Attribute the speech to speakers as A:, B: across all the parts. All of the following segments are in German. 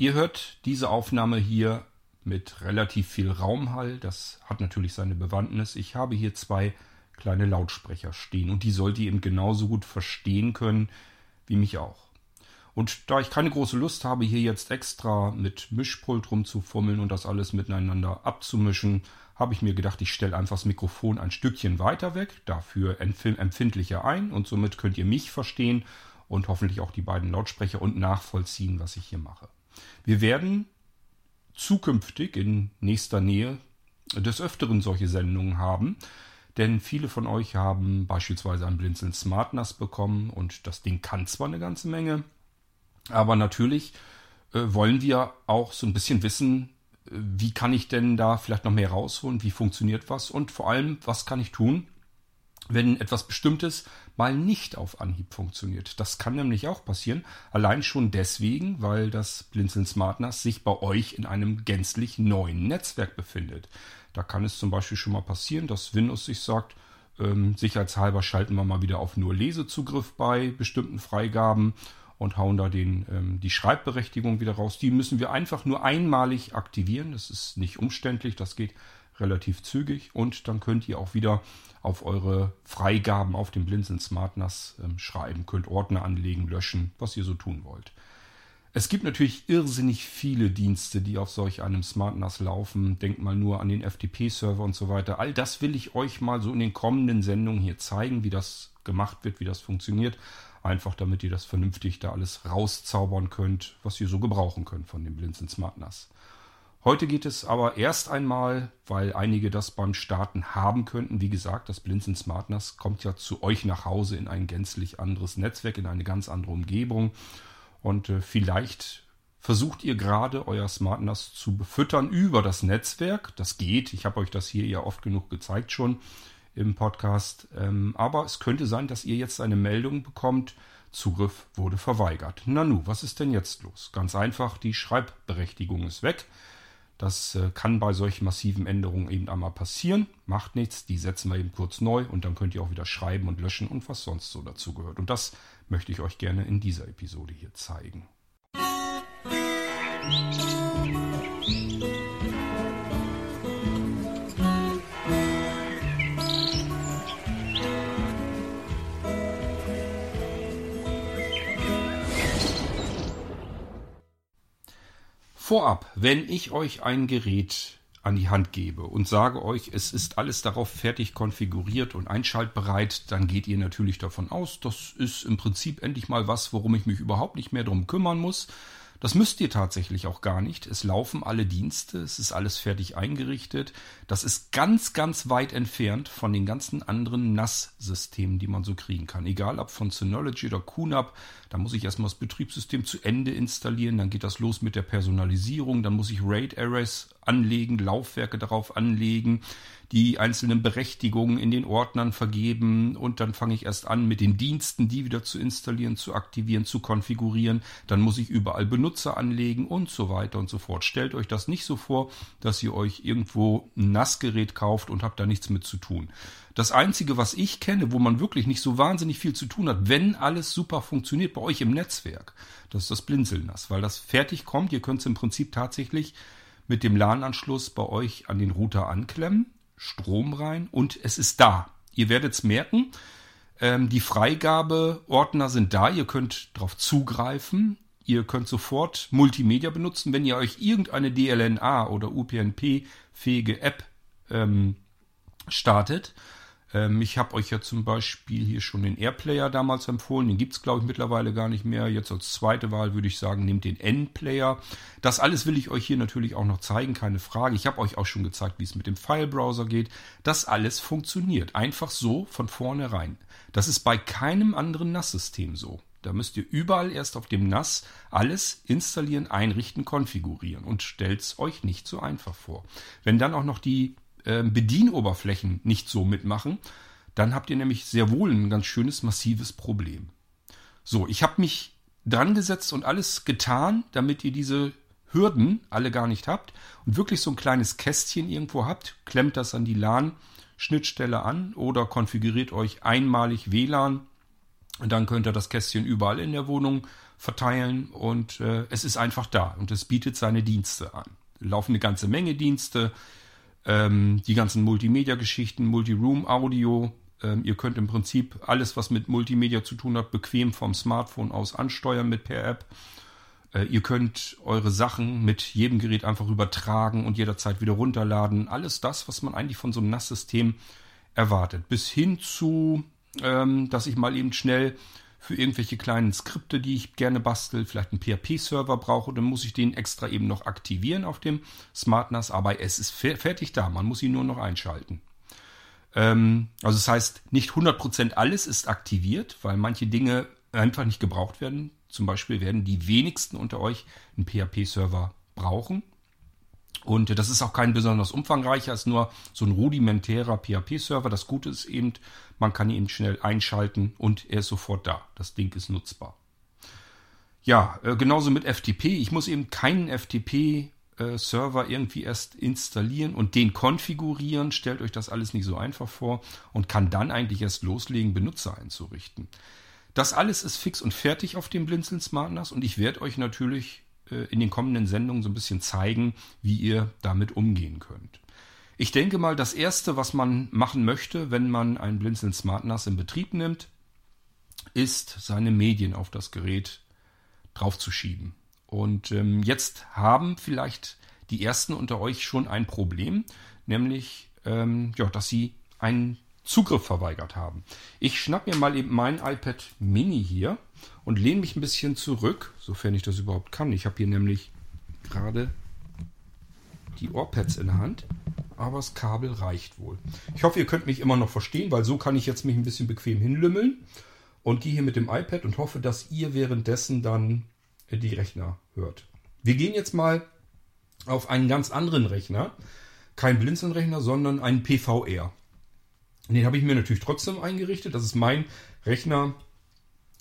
A: Ihr hört diese Aufnahme hier mit relativ viel Raumhall. Das hat natürlich seine Bewandtnis. Ich habe hier zwei kleine Lautsprecher stehen und die sollt ihr eben genauso gut verstehen können wie mich auch. Und da ich keine große Lust habe, hier jetzt extra mit Mischpult rumzufummeln und das alles miteinander abzumischen, habe ich mir gedacht, ich stelle einfach das Mikrofon ein Stückchen weiter weg, dafür empfindlicher ein und somit könnt ihr mich verstehen und hoffentlich auch die beiden Lautsprecher und nachvollziehen, was ich hier mache. Wir werden zukünftig in nächster Nähe des Öfteren solche Sendungen haben, denn viele von euch haben beispielsweise ein Blinzeln Smart NAS bekommen und das Ding kann zwar eine ganze Menge, aber natürlich äh, wollen wir auch so ein bisschen wissen, äh, wie kann ich denn da vielleicht noch mehr rausholen, wie funktioniert was und vor allem, was kann ich tun, wenn etwas Bestimmtes mal nicht auf Anhieb funktioniert. Das kann nämlich auch passieren, allein schon deswegen, weil das Blinzeln SmartNAS sich bei euch in einem gänzlich neuen Netzwerk befindet. Da kann es zum Beispiel schon mal passieren, dass Windows sich sagt, ähm, sicherheitshalber schalten wir mal wieder auf nur Lesezugriff bei bestimmten Freigaben und hauen da den, ähm, die Schreibberechtigung wieder raus. Die müssen wir einfach nur einmalig aktivieren. Das ist nicht umständlich, das geht relativ zügig und dann könnt ihr auch wieder auf eure Freigaben auf dem Blinzeln SmartNAS ähm, schreiben, könnt Ordner anlegen, löschen, was ihr so tun wollt. Es gibt natürlich irrsinnig viele Dienste, die auf solch einem SmartNAS laufen. Denkt mal nur an den FTP-Server und so weiter. All das will ich euch mal so in den kommenden Sendungen hier zeigen, wie das gemacht wird, wie das funktioniert. Einfach damit ihr das vernünftig da alles rauszaubern könnt, was ihr so gebrauchen könnt von dem Blinzeln SmartNAS. Heute geht es aber erst einmal, weil einige das beim Starten haben könnten. Wie gesagt, das Blinzeln SmartNAS kommt ja zu euch nach Hause in ein gänzlich anderes Netzwerk, in eine ganz andere Umgebung. Und äh, vielleicht versucht ihr gerade euer SmartNAS zu befüttern über das Netzwerk. Das geht. Ich habe euch das hier ja oft genug gezeigt schon im Podcast. Ähm, aber es könnte sein, dass ihr jetzt eine Meldung bekommt, Zugriff wurde verweigert. Nanu, was ist denn jetzt los? Ganz einfach, die Schreibberechtigung ist weg. Das äh, kann bei solchen massiven Änderungen eben einmal passieren. Macht nichts, die setzen wir eben kurz neu und dann könnt ihr auch wieder schreiben und löschen und was sonst so dazu gehört. Und das möchte ich euch gerne in dieser Episode hier zeigen. Musik Vorab, wenn ich euch ein Gerät an die Hand gebe und sage euch, es ist alles darauf fertig konfiguriert und einschaltbereit, dann geht ihr natürlich davon aus, das ist im Prinzip endlich mal was, worum ich mich überhaupt nicht mehr drum kümmern muss. Das müsst ihr tatsächlich auch gar nicht. Es laufen alle Dienste, es ist alles fertig eingerichtet. Das ist ganz, ganz weit entfernt von den ganzen anderen NAS-Systemen, die man so kriegen kann. Egal ob von Synology oder QNAP, da muss ich erstmal das Betriebssystem zu Ende installieren, dann geht das los mit der Personalisierung, dann muss ich RAID-Arrays anlegen, Laufwerke darauf anlegen die einzelnen Berechtigungen in den Ordnern vergeben und dann fange ich erst an mit den Diensten, die wieder zu installieren, zu aktivieren, zu konfigurieren. Dann muss ich überall Benutzer anlegen und so weiter und so fort. Stellt euch das nicht so vor, dass ihr euch irgendwo ein NAS-Gerät kauft und habt da nichts mit zu tun. Das Einzige, was ich kenne, wo man wirklich nicht so wahnsinnig viel zu tun hat, wenn alles super funktioniert bei euch im Netzwerk, das ist das Blinzeln-NAS, weil das fertig kommt. Ihr könnt es im Prinzip tatsächlich mit dem LAN-Anschluss bei euch an den Router anklemmen Strom rein und es ist da. Ihr werdet es merken. Ähm, die Freigabeordner sind da. Ihr könnt darauf zugreifen. Ihr könnt sofort Multimedia benutzen, wenn ihr euch irgendeine DLNA oder UPnP-fähige App ähm, startet. Ähm, ich habe euch ja zum Beispiel hier schon den Airplayer damals empfohlen. Den gibt es, glaube ich, mittlerweile gar nicht mehr. Jetzt als zweite Wahl würde ich sagen, nehmt den N-Player. Das alles will ich euch hier natürlich auch noch zeigen, keine Frage. Ich habe euch auch schon gezeigt, wie es mit dem File-Browser geht. Das alles funktioniert. Einfach so von vornherein. Das ist bei keinem anderen NAS-System so. Da müsst ihr überall erst auf dem NAS alles installieren, einrichten, konfigurieren und stellt es euch nicht so einfach vor. Wenn dann auch noch die äh, Bedienoberflächen nicht so mitmachen, dann habt ihr nämlich sehr wohl ein ganz schönes, massives Problem. So, ich habe mich dran gesetzt und alles getan, damit ihr diese Hürden alle gar nicht habt und wirklich so ein kleines Kästchen irgendwo habt, klemmt das an die LAN-Schnittstelle an oder konfiguriert euch einmalig WLAN und dann könnt ihr das Kästchen überall in der Wohnung verteilen und äh, es ist einfach da und es bietet seine Dienste an. Laufen eine ganze Menge Dienste, ähm, die ganzen Multimedia-Geschichten, Multiroom, Audio. Ähm, ihr könnt im Prinzip alles, was mit Multimedia zu tun hat, bequem vom Smartphone aus ansteuern mit per App. Äh, ihr könnt eure Sachen mit jedem Gerät einfach übertragen und jederzeit wieder runterladen. Alles das, was man eigentlich von so einem NAS-System erwartet. Bis hin zu, ähm, dass ich mal eben schnell für irgendwelche kleinen Skripte, die ich gerne bastel, vielleicht einen PHP-Server brauche, dann muss ich den extra eben noch aktivieren auf dem SmartNAS, aber es ist fertig da, man muss ihn nur noch einschalten. Ähm, also das heißt, nicht 100% alles ist aktiviert, weil manche Dinge einfach nicht gebraucht werden. Zum Beispiel werden die wenigsten unter euch einen PHP-Server brauchen. Und das ist auch kein besonders umfangreicher, ist nur so ein rudimentärer PHP-Server. Das Gute ist eben, man kann ihn schnell einschalten und er ist sofort da. Das Ding ist nutzbar. Ja, äh, genauso mit FTP. Ich muss eben keinen FTP-Server irgendwie erst installieren und den konfigurieren. Stellt euch das alles nicht so einfach vor und kann dann eigentlich erst loslegen, Benutzer einzurichten. Das alles ist fix und fertig auf dem Blinzeln Smart NAS und ich werde euch natürlich äh, in den kommenden Sendungen so ein bisschen zeigen, wie ihr damit umgehen könnt. Ich denke mal, das Erste, was man machen möchte, wenn man ein Blinzeln Smart NAS in Betrieb nimmt, ist, seine Medien auf das Gerät draufzuschieben. Und ähm, jetzt haben vielleicht die Ersten unter euch schon ein Problem, nämlich, ähm, ja, dass sie einen Zugriff verweigert haben. Ich schnapp mir mal eben mein iPad Mini hier und lehne mich ein bisschen zurück, sofern ich das überhaupt kann. Ich habe hier nämlich gerade die Ohrpads in der Hand, aber das Kabel reicht wohl. Ich hoffe, ihr könnt mich immer noch verstehen, weil so kann ich jetzt mich ein bisschen bequem hinlümmeln und gehe hier mit dem iPad und hoffe, dass ihr währenddessen dann die Rechner hört. Wir gehen jetzt mal auf einen ganz anderen Rechner. Kein Blinzeln-Rechner, sondern einen PVR. Den habe ich mir natürlich trotzdem eingerichtet. Das ist mein Rechner,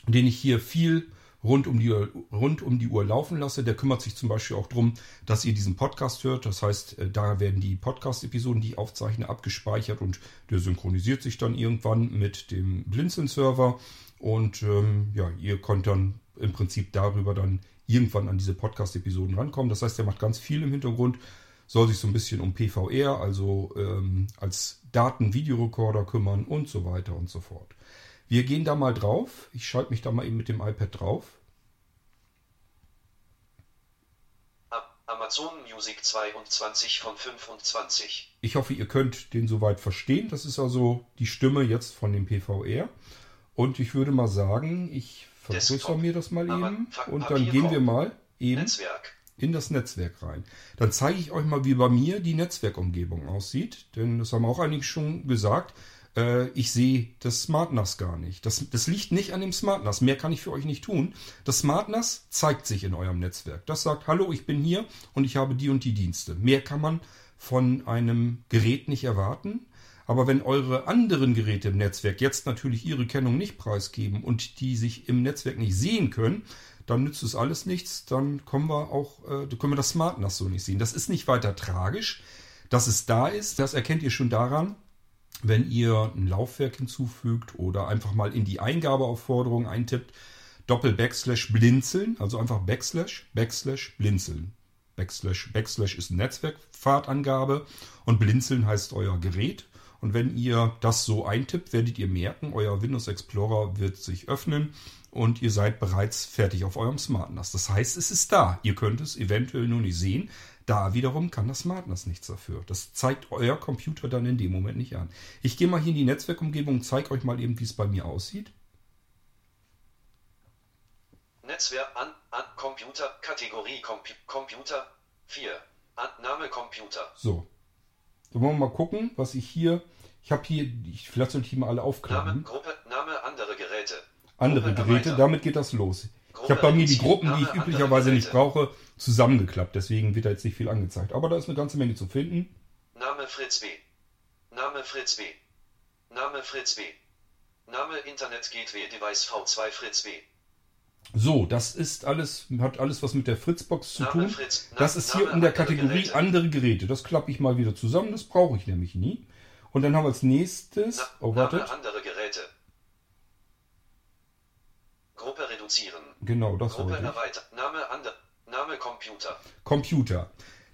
A: den ich hier viel rund um, die, rund um die Uhr laufen lasse. Der kümmert sich zum Beispiel auch darum, dass ihr diesen Podcast hört. Das heißt, äh, da werden die Podcast-Episoden, die ich aufzeichne, abgespeichert und der synchronisiert sich dann irgendwann mit dem Blinzeln-Server. Und ähm, ja, ihr könnt dann im Prinzip darüber dann irgendwann an diese Podcast-Episoden rankommen. Das heißt, der macht ganz viel im Hintergrund, soll sich so ein bisschen um PVR, also ähm, als Daten-Videorekorder kümmern und so weiter und so fort. Wir gehen da mal drauf. Ich schalte mich da mal eben mit dem iPad drauf.
B: Amazon Music 22 von 25.
A: Ich hoffe, ihr könnt den soweit verstehen. Das ist also die Stimme jetzt von dem PVR. Und ich würde mal sagen, ich vergrößere mir das mal eben. Und dann gehen wir mal eben
B: Netzwerk.
A: In das Netzwerk rein. Dann zeige ich euch mal, wie bei mir die Netzwerkumgebung aussieht. Denn das haben auch einige schon gesagt äh, ich sehe das SmartNAS gar nicht. Das, das liegt nicht an dem SmartNAS. Mehr kann ich für euch nicht tun. Das SmartNAS zeigt sich in eurem Netzwerk. Das sagt, hallo, ich bin hier und ich habe die und die Dienste. Mehr kann man von einem Gerät nicht erwarten. Aber wenn eure anderen Geräte im Netzwerk jetzt natürlich ihre Kennung nicht preisgeben und die sich im Netzwerk nicht sehen können, dann nützt es alles nichts. Dann kommen wir auch, äh, können wir das SmartNAS so nicht sehen. Das ist nicht weiter tragisch. Dass es da ist, das erkennt ihr schon daran, wenn ihr ein Laufwerk hinzufügt oder einfach mal in die Eingabeaufforderung eintippt, Doppel Backslash blinzeln, also einfach Backslash, Backslash blinzeln. Backslash, Backslash ist eine Netzwerkpfadangabe und blinzeln heißt euer Gerät. Und wenn ihr das so eintippt, werdet ihr merken, euer Windows Explorer wird sich öffnen und ihr seid bereits fertig auf eurem Smart NAS. Das heißt, es ist da. Ihr könnt es eventuell nur nicht sehen, da wiederum kann das SmartNAS nichts dafür. Das zeigt euer Computer dann in dem Moment nicht an. Ich gehe mal hier in die Netzwerkumgebung und zeige euch mal eben, wie es bei mir aussieht.
B: Netzwerk an, an Computer, Kategorie Compu Computer 4. An, Name Computer.
A: So. Dann wollen wir mal gucken, was ich hier. Ich habe hier, ich, vielleicht sollte ich mal alle aufklappen.
B: Name, Gruppe, Name, andere Geräte.
A: Andere Geräte, damit geht das los. Ich habe bei mir die Gruppen, die ich üblicherweise nicht brauche, zusammengeklappt. Deswegen wird da jetzt nicht viel angezeigt. Aber da ist eine ganze Menge zu finden.
B: Name Fritz B. Name Fritz B. Name Fritz B. Name Internet Gateway Device V2 Fritz B.
A: So, das ist alles, hat alles was mit der Fritzbox zu
B: Name
A: tun.
B: Fritz,
A: das ist hier
B: Name
A: in der Kategorie
B: Geräte.
A: andere Geräte. Das klappe ich mal wieder zusammen. Das brauche ich nämlich nie. Und dann haben wir als nächstes.
B: Na,
A: Oh,
B: Name
A: wartet.
B: andere Geräte. Gruppe reduzieren.
A: Genau, das
B: Gruppe erweitern. Name ander. Name Computer.
A: Computer.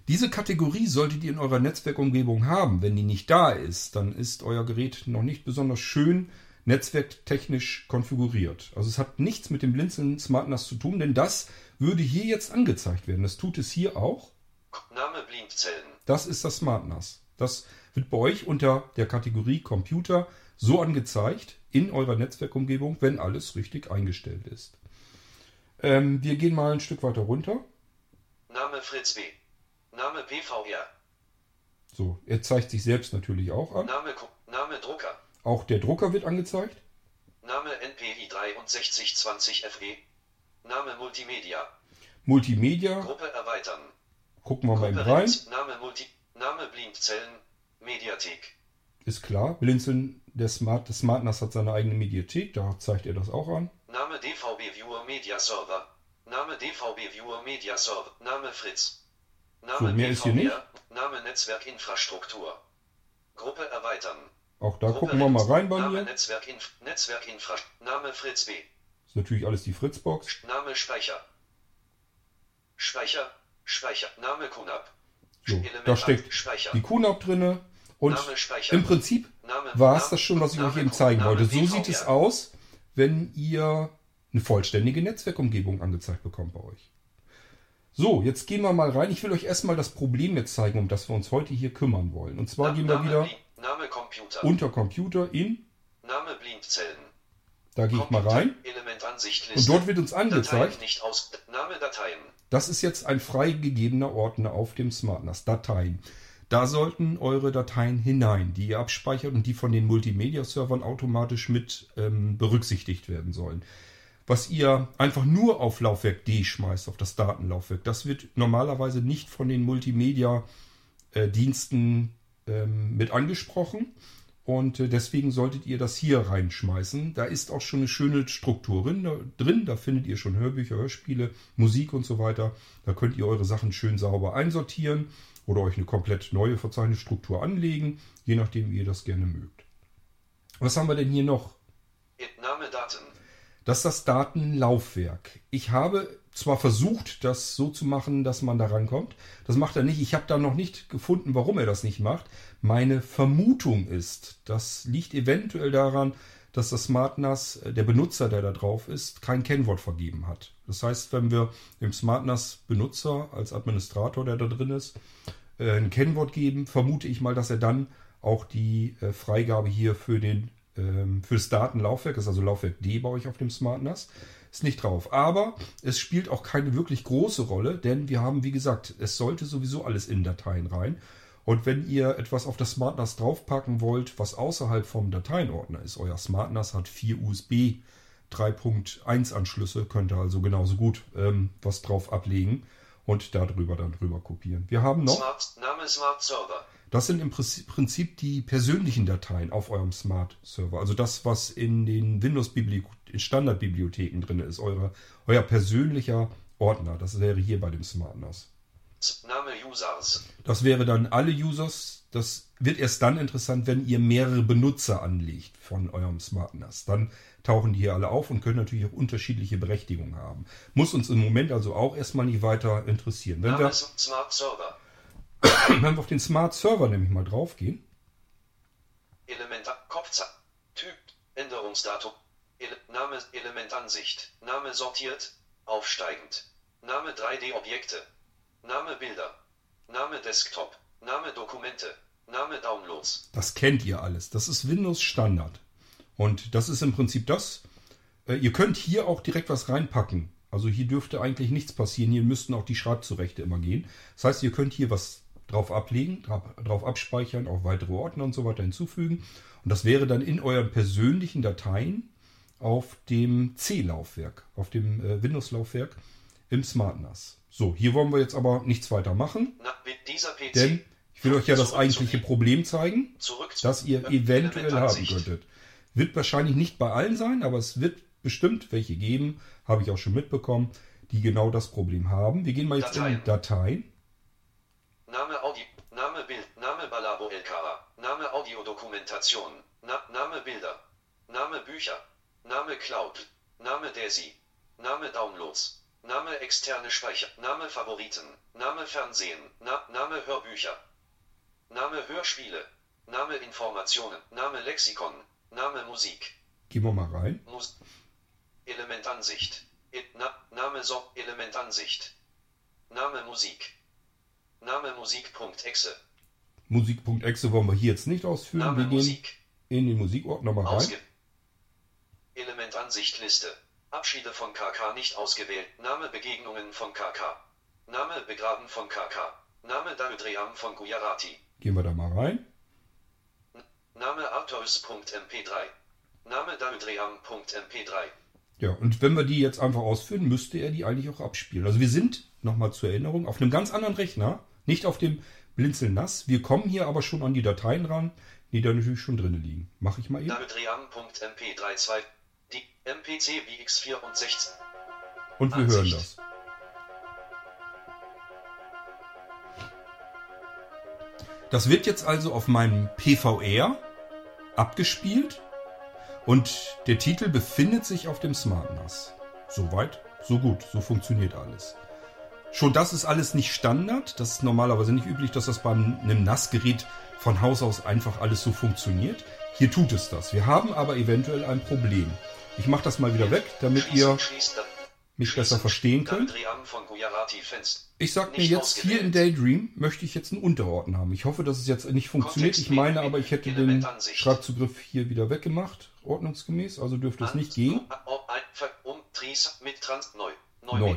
A: Diese Kategorie solltet ihr in eurer Netzwerkumgebung haben. Wenn die nicht da ist, dann ist euer Gerät noch nicht besonders schön netzwerktechnisch konfiguriert. Also es hat nichts mit dem Blinzeln SmartNAS zu tun, denn das würde hier jetzt angezeigt werden. Das tut es hier auch.
B: Name Blindzellen.
A: Das ist das SmartNAS. Das wird bei euch unter der Kategorie Computer so angezeigt in eurer Netzwerkumgebung, wenn alles richtig eingestellt ist. Ähm, wir gehen mal ein Stück weiter runter.
B: Name Fritz B. Name PVR.
A: So, er zeigt sich selbst natürlich auch an.
B: Name, Name Drucker.
A: Auch der Drucker wird angezeigt.
B: Name NPI 6320 FE. Name Multimedia.
A: Multimedia,
B: Gruppe erweitern.
A: gucken wir mal eben
B: Gruppe
A: rein.
B: Name Multi. Name Blindzellen. Mediathek.
A: Ist klar, Blinzeln, der Smart, das SmartNAS hat seine eigene Mediathek, da zeigt er das auch an.
B: Name DVB Viewer Media Server. Name DVB Viewer Media Server. Name Fritz. Name
A: So, mehr ist hier nicht.
B: Name Netzwerkinfrastruktur. Gruppe erweitern.
A: Auch da
B: Gruppe
A: gucken wir mal rein bei
B: Name
A: mir.
B: Netzwerkinf Netzwerkinfra. Name Fritz B.
A: Ist natürlich alles die Fritzbox.
B: Name Speicher. Speicher. Speicher. Name QNAP.
A: So, da steckt
B: Speicher.
A: die QNAP drinne. Und im Prinzip war es das schon, was ich
B: Name
A: euch eben zeigen
B: Name
A: wollte. So sieht es aus, wenn ihr eine vollständige Netzwerkumgebung angezeigt bekommt bei euch. So, jetzt gehen wir mal rein. Ich will euch erstmal das Problem jetzt zeigen, um das wir uns heute hier kümmern wollen. Und zwar
B: Na-
A: gehen wir
B: Name
A: wieder
B: Computer.
A: unter Computer in.
B: Name Blindzellen.
A: Da gehe ich mal rein. Und dort wird uns angezeigt, das ist jetzt ein freigegebener Ordner auf dem SmartNAS. Dateien. Da sollten eure Dateien hinein, die ihr abspeichert und die von den Multimedia-Servern automatisch mit ähm, berücksichtigt werden sollen. Was ihr einfach nur auf Laufwerk D schmeißt, auf das Datenlaufwerk, das wird normalerweise nicht von den Multimedia-Diensten ähm, mit angesprochen. Und äh, deswegen solltet ihr das hier reinschmeißen. Da ist auch schon eine schöne Struktur drin. Da, drin. da findet ihr schon Hörbücher, Hörspiele, Musik und so weiter. Da könnt ihr eure Sachen schön sauber einsortieren oder euch eine komplett neue Verzeichnisstruktur anlegen, je nachdem, wie ihr das gerne mögt. Was haben wir denn hier noch?
B: Name Daten.
A: Das ist das Datenlaufwerk. Ich habe zwar versucht, das so zu machen, dass man da rankommt. Das macht er nicht. Ich habe da noch nicht gefunden, warum er das nicht macht. Meine Vermutung ist, das liegt eventuell daran, dass das SmartNAS, äh, der Benutzer, der da drauf ist, kein Kennwort vergeben hat. Das heißt, wenn wir dem SmartNAS Benutzer als Administrator, der da drin ist, äh, ein Kennwort geben, vermute ich mal, dass er dann auch die äh, Freigabe hier für den ähm, für das Datenlaufwerk, ist also Laufwerk D bei euch auf dem SmartNAS, ist nicht drauf. Aber es spielt auch keine wirklich große Rolle, denn wir haben, wie gesagt, es sollte sowieso alles in Dateien rein. Und wenn ihr etwas auf das SmartNAS draufpacken wollt, was außerhalb vom Dateienordner ist, euer SmartNAS hat vier USB 3.1 Anschlüsse, könnt ihr also genauso gut ähm, was drauf ablegen und darüber dann drüber kopieren. Wir haben noch
B: Smart. Name Smart Server.
A: das sind im Prinzip- die persönlichen Dateien auf eurem Smart Server. Also das, was in den Windows Standardbibliotheken drin ist, eure, euer persönlicher Ordner. Das wäre hier bei dem SmartNAS.
B: Name Users.
A: Das wäre dann alle Users. Das wird erst dann interessant, wenn ihr mehrere Benutzer anlegt von eurem SmartNAS. Dann tauchen die hier alle auf und können natürlich auch unterschiedliche Berechtigungen haben. Muss uns im Moment also auch erstmal nicht weiter interessieren. Wenn wir,
B: Smart
A: wenn wir auf den Smart Server nämlich mal draufgehen,
B: Elementar. Kopfzahl. Typ. Änderungsdatum. Ele Name Elementansicht. Name sortiert. Aufsteigend. Name 3D-Objekte. Name Bilder. Name Desktop. Name Dokumente. Name Downloads.
A: Das kennt ihr alles. Das ist Windows Standard. Und das ist im Prinzip das. Äh, Ihr könnt hier auch direkt was reinpacken. Also hier dürfte eigentlich nichts passieren. Hier müssten auch die Schreibzurechte immer gehen. Das heißt, ihr könnt hier was drauf ablegen, drauf, abspeichern, auch weitere Ordner und so weiter hinzufügen. Und das wäre dann in euren persönlichen Dateien auf dem C-Laufwerk, auf dem äh, Windows-Laufwerk im SmartNAS. So, hier wollen wir jetzt aber nichts weiter machen,
B: Na,
A: denn ich will euch ja das eigentliche Problem zeigen das ihr eventuell haben könntet. Wird wahrscheinlich nicht bei allen sein, aber es wird bestimmt welche geben, habe ich auch schon mitbekommen, die genau das Problem haben. Wir gehen mal jetzt in
B: Dateien.
A: Dateien.
B: Name Audi, Name Bild, Name Balabo LKA, Name Audiodokumentation, Na, Name Bilder, Name Bücher, Name Cloud, Name Desi, Name Downloads. Name externe Speicher. Name Favoriten. Name Fernsehen. Na, Name Hörbücher. Name Hörspiele. Name Informationen. Name Lexikon. Name Musik.
A: Gehen wir mal rein.
B: Mus Elementansicht. E Na Name so Elementansicht. Name Musik. Name Musik.exe.
A: Musik.exe wollen wir hier jetzt nicht ausführen.
B: Name
A: wir gehen
B: Musik.
A: in den Musikordner mal rein.
B: Ausge Elementansicht Liste. Abschiede von KK nicht ausgewählt. Name Begegnungen von KK. Name Begraben von KK. Name Darudream von Gujarati.
A: Gehen wir da mal rein.
B: Name Arthurs.mp3. Name Darudream.mp3.
A: Ja, und wenn wir die jetzt einfach ausführen, müsste er die eigentlich auch abspielen. Also wir sind, nochmal zur Erinnerung, auf einem ganz anderen Rechner, nicht auf dem Blinzeln nass. Wir kommen hier aber schon an die Dateien ran, die da natürlich schon drin liegen. Mache ich mal eben.
B: Darudream.mp32. Die MPC BX64.
A: Und wir hören
B: Ansicht.
A: das. Das wird jetzt also auf meinem PVR abgespielt und der Titel befindet sich auf dem Smart NAS. Soweit, so gut, so funktioniert alles. Schon das ist alles nicht Standard. Das ist normalerweise nicht üblich, dass das bei einem NAS-Gerät von Haus aus einfach alles so funktioniert. Hier tut es das. Wir haben aber eventuell ein Problem. Ich mache das mal wieder weg, damit ihr mich besser verstehen könnt. Ich sag mir jetzt hier in. Daydream möchte ich jetzt einen Unterordner haben. Ich hoffe, dass es jetzt nicht funktioniert. Ich meine aber, ich hätte den. Schreibzugriff hier wieder weggemacht, ordnungsgemäß, also dürfte es nicht gehen.
B: Neu,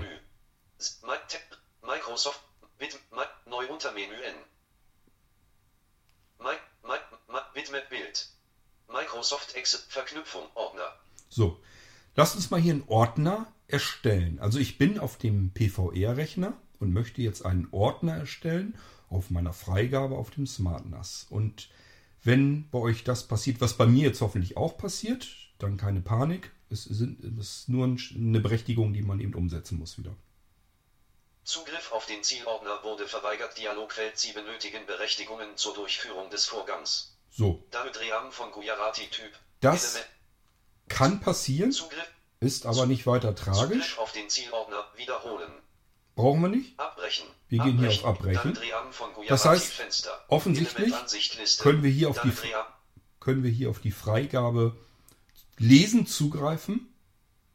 B: Microsoft, mit, Mi- neu Untermenü N. Bitmap Bild. Microsoft Excel, Verknüpfung, Ordner.
A: So, lasst uns mal hier einen Ordner erstellen. Also ich bin auf dem PVR-Rechner und möchte jetzt einen Ordner erstellen auf meiner Freigabe auf dem Smart NAS. Und wenn bei euch das passiert, was bei mir jetzt hoffentlich auch passiert, dann keine Panik. Es, ist nur ein- eine Berechtigung, die man eben umsetzen muss wieder.
B: Zugriff auf den Zielordner wurde verweigert. Dialogfeld Sie benötigen Berechtigungen zur Durchführung des Vorgangs.
A: So,
B: Darudream von Gujarati Typ.
A: Das
B: Element-
A: kann passieren,
B: Zugriff,
A: ist aber nicht weiter tragisch.
B: Zugriff auf den Zielordner wiederholen.
A: Brauchen wir nicht.
B: Abbrechen.
A: Wir gehen hier auf Abbrechen. Das heißt, offensichtlich können wir hier auf die- Können wir hier auf die Freigabe lesend zugreifen,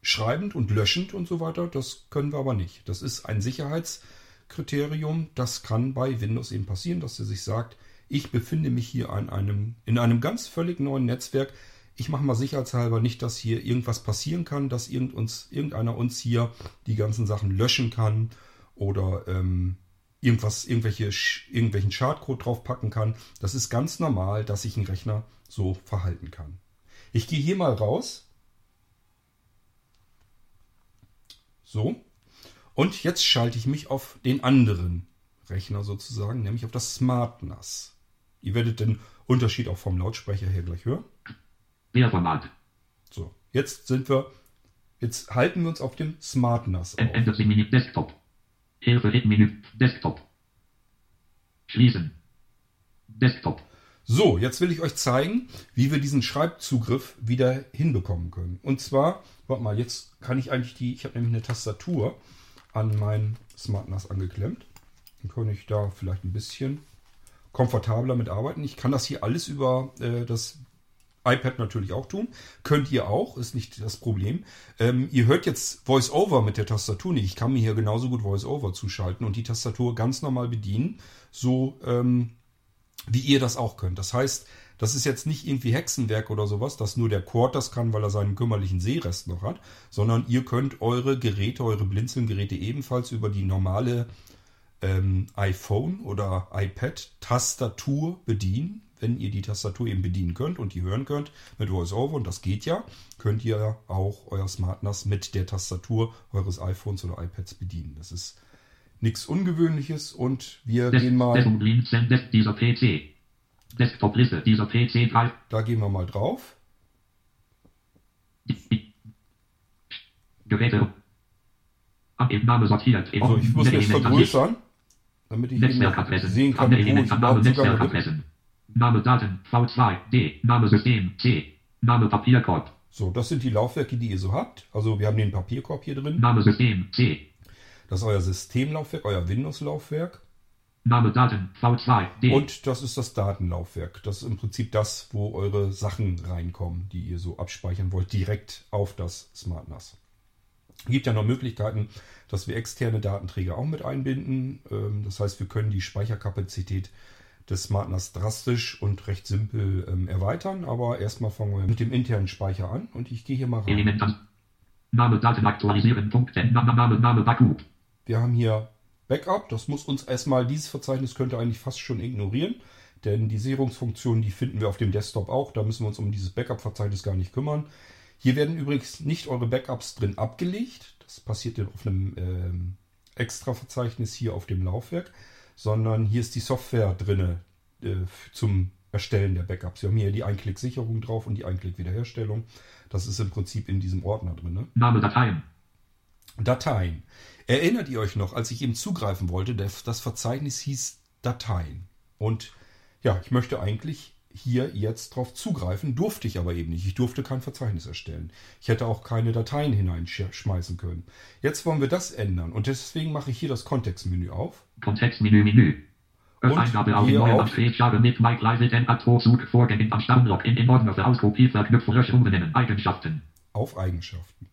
A: schreibend und löschend und so weiter. Das können wir aber nicht. Das ist ein Sicherheitskriterium. Das kann bei Windows eben passieren, dass er sich sagt, ich befinde mich hier an einem, in einem ganz völlig neuen Netzwerk. Ich mache mal sicherheitshalber nicht, dass hier irgendwas passieren kann, dass irgend uns, irgendeiner uns hier die ganzen Sachen löschen kann oder ähm, irgendwas, irgendwelche, irgendwelchen Schadcode draufpacken kann. Das ist ganz normal, dass sich ein Rechner so verhalten kann. Ich gehe hier mal raus. So. Und jetzt schalte ich mich auf den anderen Rechner sozusagen, nämlich auf das Smart NAS. Ihr werdet den Unterschied auch vom Lautsprecher her gleich hören.
C: Querformat.
A: So, jetzt sind wir, jetzt halten wir uns auf dem Smart NAS auf.
C: Enter Menü Desktop. Hilfe Menü Desktop. Schließen. Desktop.
A: So, jetzt will ich euch zeigen, wie wir diesen Schreibzugriff wieder hinbekommen können. Und zwar, warte mal, jetzt kann ich eigentlich die, ich habe nämlich eine Tastatur an mein Smart NAS angeklemmt. Dann kann ich da vielleicht ein bisschen komfortabler mit arbeiten. Ich kann das hier alles über äh, das iPad natürlich auch tun. Könnt ihr auch, ist nicht das Problem. Ähm, ihr hört jetzt VoiceOver mit der Tastatur nicht. Ich kann mir hier genauso gut VoiceOver zuschalten und die Tastatur ganz normal bedienen. So ähm, wie ihr das auch könnt. Das heißt, das ist jetzt nicht irgendwie Hexenwerk oder sowas, dass nur der Cord das kann, weil er seinen kümmerlichen Sehrest noch hat, sondern ihr könnt eure Geräte, eure Blinzeln-Geräte ebenfalls über die normale ähm, iPhone oder iPad-Tastatur bedienen. Wenn ihr die Tastatur eben bedienen könnt und die hören könnt mit VoiceOver, und das geht ja, könnt ihr auch euer Smart NAS mit der Tastatur eures iPhones oder iPads bedienen. Das ist nichts Ungewöhnliches und wir
C: Des
A: gehen mal.
C: Dieser PC. Dieser PC 3.
A: Da gehen wir mal drauf.
C: Geräte. Abnahme sortiert.
A: Also ich muss jetzt vergrößern, damit ich sehen kann, wo ich
C: Name
A: überhaupt sogar bin.
C: Name Daten V2 D. Name System C. Name Papierkorb.
A: So, das sind die Laufwerke, die ihr so habt. Also wir haben den Papierkorb hier drin.
C: Name System C.
A: Das ist euer Systemlaufwerk, euer Windows-Laufwerk.
C: Name Daten V2 D.
A: Und das ist das Datenlaufwerk. Das ist im Prinzip das, wo eure Sachen reinkommen, die ihr so abspeichern wollt, direkt auf das Smart NAS. Es gibt ja noch Möglichkeiten, dass wir externe Datenträger auch mit einbinden. Ähm, Das heißt, wir können die Speicherkapazität des Smart NAS drastisch und recht simpel ähm, erweitern. Aber erstmal fangen wir mit dem internen Speicher an und ich gehe hier mal rein.
C: Element. Name Daten aktualisieren. Punkt. Name Name Name Baku.
A: Wir haben hier Backup. Das muss uns erstmal, dieses Verzeichnis könnt ihr eigentlich fast schon ignorieren. Denn die Sicherungsfunktionen, die finden wir auf dem Desktop auch. Da müssen wir uns um dieses Backup-Verzeichnis gar nicht kümmern. Hier werden übrigens nicht eure Backups drin abgelegt. Das passiert dann auf einem ähm, Extra-Verzeichnis hier auf dem Laufwerk. Sondern hier ist die Software drin äh, zum Erstellen der Backups. Wir haben hier die Einklick-Sicherung drauf und die Einklick-Wiederherstellung. Das ist im Prinzip in diesem Ordner drin.
C: Name Dateien.
A: Dateien. Erinnert ihr euch noch, als ich eben zugreifen wollte, das, das Verzeichnis hieß Dateien. Und ja, ich möchte eigentlich hier jetzt drauf zugreifen, durfte ich aber eben nicht. Ich durfte kein Verzeichnis erstellen. Ich hätte auch keine Dateien hineinschmeißen können. Jetzt wollen wir das ändern und deswegen mache ich hier das Kontextmenü auf.
C: Kontextmenü Menü.
A: Und
C: Eingabe auf neue
A: auch.
C: Antriebsschale mit Mike Leise den Atom Vorgängen am Stammlog in den Ordner für Auskopie verknüpfen Lösch umbenennen Eigenschaften.
A: auf Eigenschaften.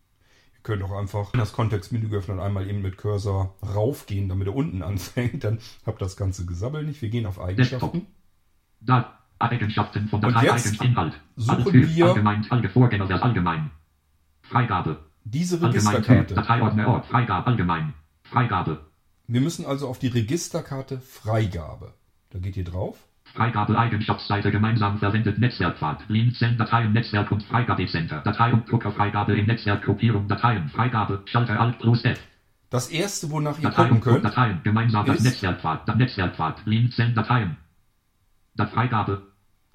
A: Ihr könnt auch einfach das Kontextmenü öffnen und einmal eben mit Cursor raufgehen, damit er unten anfängt. Dann habt das ganze Gesabbel nicht. Wir gehen auf Eigenschaften.
C: Da Eigenschaften von
A: Und
C: Datei
A: jetzt
C: Eigens Inhalt.
A: suchen wir-
C: allgemein. Freigabe.
A: Diese Registerkarte.
C: Dateiordner Ort. Freigabe allgemein. Freigabe.
A: Wir müssen also auf die Registerkarte Freigabe. Da geht ihr drauf.
C: Freigabe Eigenschaftsseite gemeinsam verwendet Netzwerkpfad. Linzen Dateien Netzwerk und Freigabecenter. Datei und Druckerfreigabe im Netzwerk Gruppierung Dateien. Freigabe Schalter Alt plus F.
A: Das erste, wonach ihr
C: Datei
A: gucken
C: und
A: könnt,
C: Dateien gemeinsam das
A: ist-
C: Netzwerkpfad. Netzwerkpfad. Linzen Dateien. Das Freigabe.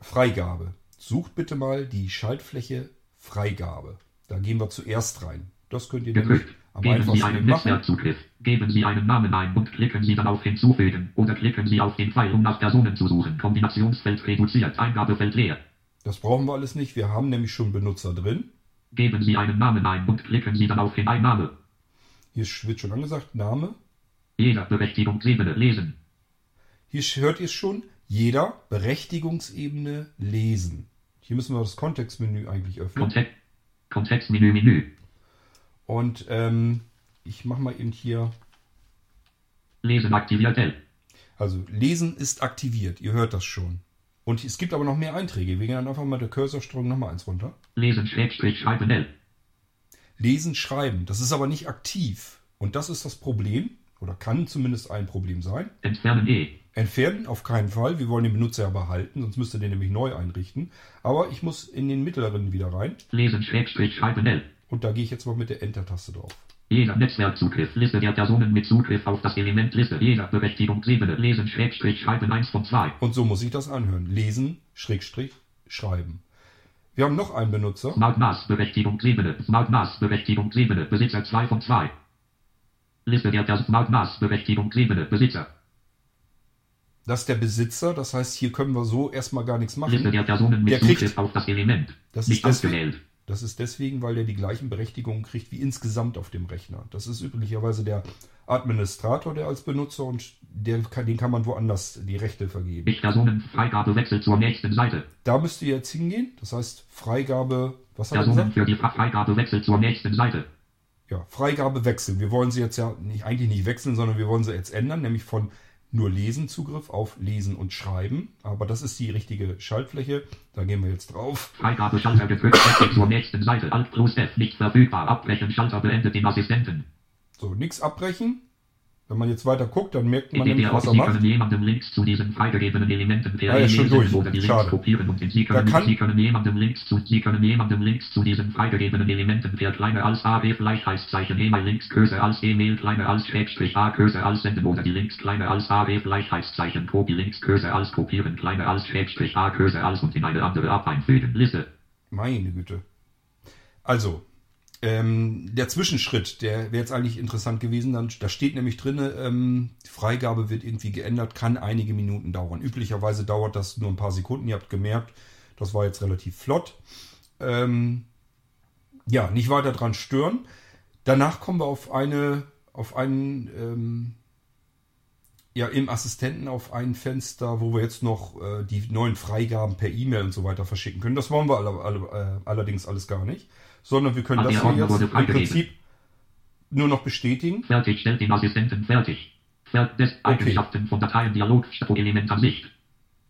A: Freigabe. Sucht bitte mal die Schaltfläche Freigabe. Da gehen wir zuerst rein. Das könnt ihr nämlich am
C: Geben Sie
A: einfachsten
C: einen
A: machen.
C: Netzwerkzugriff. Geben Sie einen Namen ein und klicken Sie dann auf Hinzufügen. Oder klicken Sie auf den Pfeil, um nach Personen zu suchen. Kombinationsfeld reduziert. Eingabefeld leer.
A: Das brauchen wir alles nicht. Wir haben nämlich schon Benutzer drin.
C: Geben Sie einen Namen ein und klicken Sie dann auf den Einnahme.
A: Hier wird schon angesagt, Name.
C: Jeder Berechtigungsebene lesen.
A: Hier hört ihr es schon. Jeder Berechtigungsebene lesen. Hier müssen wir das Kontextmenü eigentlich öffnen.
C: Kontext. Kontextmenü Menü.
A: Und ähm, ich mache mal eben hier.
C: Lesen aktiviert L.
A: Also lesen ist aktiviert. Ihr hört das schon. Und es gibt aber noch mehr Einträge. Wir gehen dann einfach mal der Cursorsteuerung nochmal eins runter.
C: Lesen schreiben L.
A: Lesen, schreiben. Das ist aber nicht aktiv. Und das ist das Problem. Oder kann zumindest ein Problem sein.
C: Entfernen E.
A: Entfernen auf keinen Fall. Wir wollen den Benutzer ja behalten, sonst müsst ihr den nämlich neu einrichten. Aber ich muss in den mittleren wieder rein.
C: Lesen Schrägstrich schreiben L.
A: Und da gehe ich jetzt mal mit der Enter-Taste drauf.
C: Jeder Netzwerkzugriff. Liste der Personen mit Zugriff auf das Element Liste. Jeder Berechtigungsebene. Lesen Schrägstrich schreiben 1 von 2.
A: Und so muss ich das anhören. Lesen, Schrägstrich, schreiben. Wir haben noch einen Benutzer.
C: Smart NAS Berechtigungsebene. Smart NAS Berechtigungsebene. Besitzer 2 von 2. Liste der Personen. Smart NAS Berechtigungsebene. Besitzer.
A: Das ist der Besitzer. Das heißt, hier können wir so erstmal gar nichts
C: Liste
A: machen.
C: der Personen mit
A: Der kriegt-
C: auf das Element.
A: Das ist
C: Nicht
A: deswegen-
C: ausgewählt.
A: Das ist deswegen, weil der die gleichen Berechtigungen kriegt wie insgesamt auf dem Rechner. Das ist üblicherweise der Administrator, der als Benutzer und der kann, den kann man woanders die Rechte vergeben.
C: Ich Personen Freigabe wechselt zur nächsten Seite.
A: Da müsst ihr jetzt hingehen. Das heißt, Freigabe, was hat er
C: Personen
A: gesagt?
C: für die Freigabe wechselt zur nächsten Seite.
A: Ja, Freigabe wechseln. Wir wollen sie jetzt ja nicht, eigentlich nicht wechseln, sondern wir wollen sie jetzt ändern, nämlich von nur Lesen Zugriff auf Lesen und Schreiben. Aber das ist die richtige Schaltfläche. Da gehen wir jetzt drauf.
C: Freigabe Schalter wechselt zur nächsten Seite. Alt plus F nicht verfügbar. Abbrechen Schalter beendet den Assistenten.
A: So, nichts abbrechen. Wenn man jetzt weiter guckt, dann merkt man nämlich, was er
C: Sie
A: macht.
C: können jemandem Links zu diesen freigegebenen Elementen per
A: Ah, ist schon durch.
C: oder die Links
A: Schade.
C: kopieren und in Sie können,
A: kann-
C: Sie können jemandem Links zu Sie können jemandem Links zu diesen freigegebenen Elementen per kleiner als AB Gleichheitszeichen E-Mail Links größer als E-Mail kleiner als Schrägstrich A größer als senden oder die Links kleiner als AB Gleichheitszeichen Copy Links größer als kopieren kleiner als Schrägstrich A größer als und in eine andere App einfügen. Liste.
A: Meine Güte. Also, ähm, der Zwischenschritt, der wäre jetzt eigentlich interessant gewesen. Dann, da steht nämlich drin, ähm, die Freigabe wird irgendwie geändert, kann einige Minuten dauern. Üblicherweise dauert das nur ein paar Sekunden. Ihr habt gemerkt, das war jetzt relativ flott. Ähm, ja, nicht weiter dran stören. Danach kommen wir auf eine, auf einen, ähm, ja, im Assistenten auf ein Fenster, wo wir jetzt noch äh, die neuen Freigaben per E-Mail und so weiter verschicken können. Das wollen wir alle, alle, äh, allerdings alles gar nicht, sondern wir können das hier jetzt im. Prinzip nur noch bestätigen.
C: Fertig, stellt den Assistenten fertig. Fer des Eigenschaften von Dateien Dialog Element an Sicht.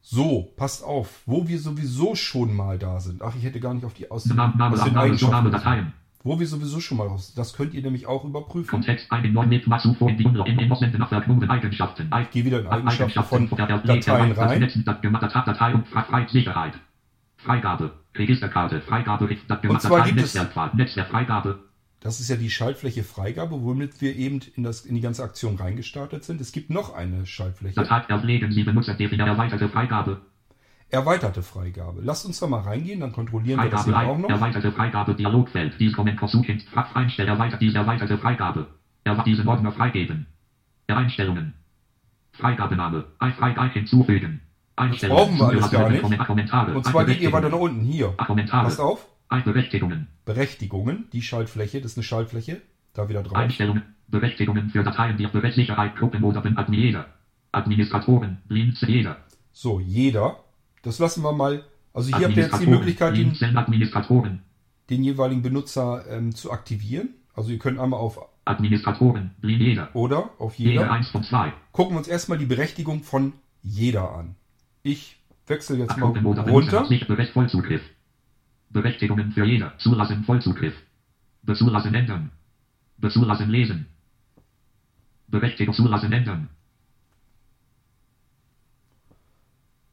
A: So, passt auf, wo wir sowieso schon mal da sind. Ach, ich hätte gar nicht auf die aus,
C: Name, Name,
A: aus den
C: Name,
A: Eigenschaften.
C: Name Dateien.
A: Wo wir sowieso schon mal raus. Das könnt ihr nämlich auch überprüfen.
C: Kontext einen neuen mit Masu vor die in Innocenten nach Verknüpfungen Eigenschaften.
A: Ich gehe wieder in Eigenschaften von
C: der
A: Dateien rein.
C: Datei, Datei und Sicherheit. Freigabe. Registerkarte. Freigabe.
A: Und zwar gibt es-.
C: Netzwerkfreigabe.
A: Das ist ja die Schaltfläche Freigabe, womit wir eben in, das, in die ganze Aktion reingestartet sind. Es gibt noch eine Schaltfläche.
C: Datei erlegen Sie erweiterte Freigabe.
A: Erweiterte Freigabe. Lasst uns da mal reingehen, dann kontrollieren wir das
C: Freigabe
A: eben auch noch.
C: erweiterte Freigabe Dialogfeld. Dies Kommentar suchen. Einstellen erweitert diese erweiterte Freigabe. Er diesen Ordner freigeben. Einstellungen. Freigabename. Ein Freigabe hinzufügen. Einstellungen.
A: brauchen wir alles gar nicht. Und zwar geht ihr weiter nach unten. Hier. Passt auf.
C: Berechtigungen.
A: Berechtigungen. Die Schaltfläche. Das ist eine Schaltfläche. Da wieder drauf.
C: Einstellungen. Berechtigungen für Dateien der Berechtigkeit Gruppen oder Admin jeder. Administratoren. Links jeder.
A: So, jeder. Das lassen wir mal. Also hier habt ihr jetzt die Möglichkeit, den, den jeweiligen Benutzer ähm, zu aktivieren. Also ihr könnt einmal auf
C: Administratoren. Jeder.
A: oder auf
C: Jeder
A: jeder.
C: 1 von 2.
A: Gucken wir uns erstmal die Berechtigung von jeder an. Ich wechsle jetzt mal runter.
C: Nicht Vollzugriff. Berechtigungen für jeder. Zulassen Vollzugriff. Bezulassen ändern. Bezulassen lesen. Berechtigung zulassen ändern.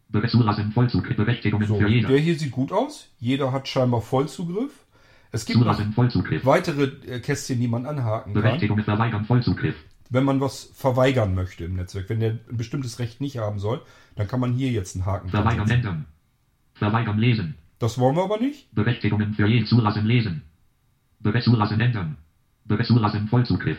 C: Bezulassen Vollzugriff. Berechtigungen
A: So,
C: für jeder.
A: der hier sieht gut aus. Jeder hat scheinbar Vollzugriff. Es gibt noch
C: Zulassen
A: weitere äh, Kästchen, die man anhaken kann,
C: Berechtigungen verweigern Vollzugriff.
A: Wenn man was verweigern möchte im Netzwerk. Wenn der ein bestimmtes Recht nicht haben soll, dann kann man hier jetzt einen Haken
C: Verweigern ändern. Verweigern lesen.
A: Das wollen wir aber nicht.
C: Berechtigungen für jeden zulassen lesen. Zulassen ändern. Zulassen Vollzugriff.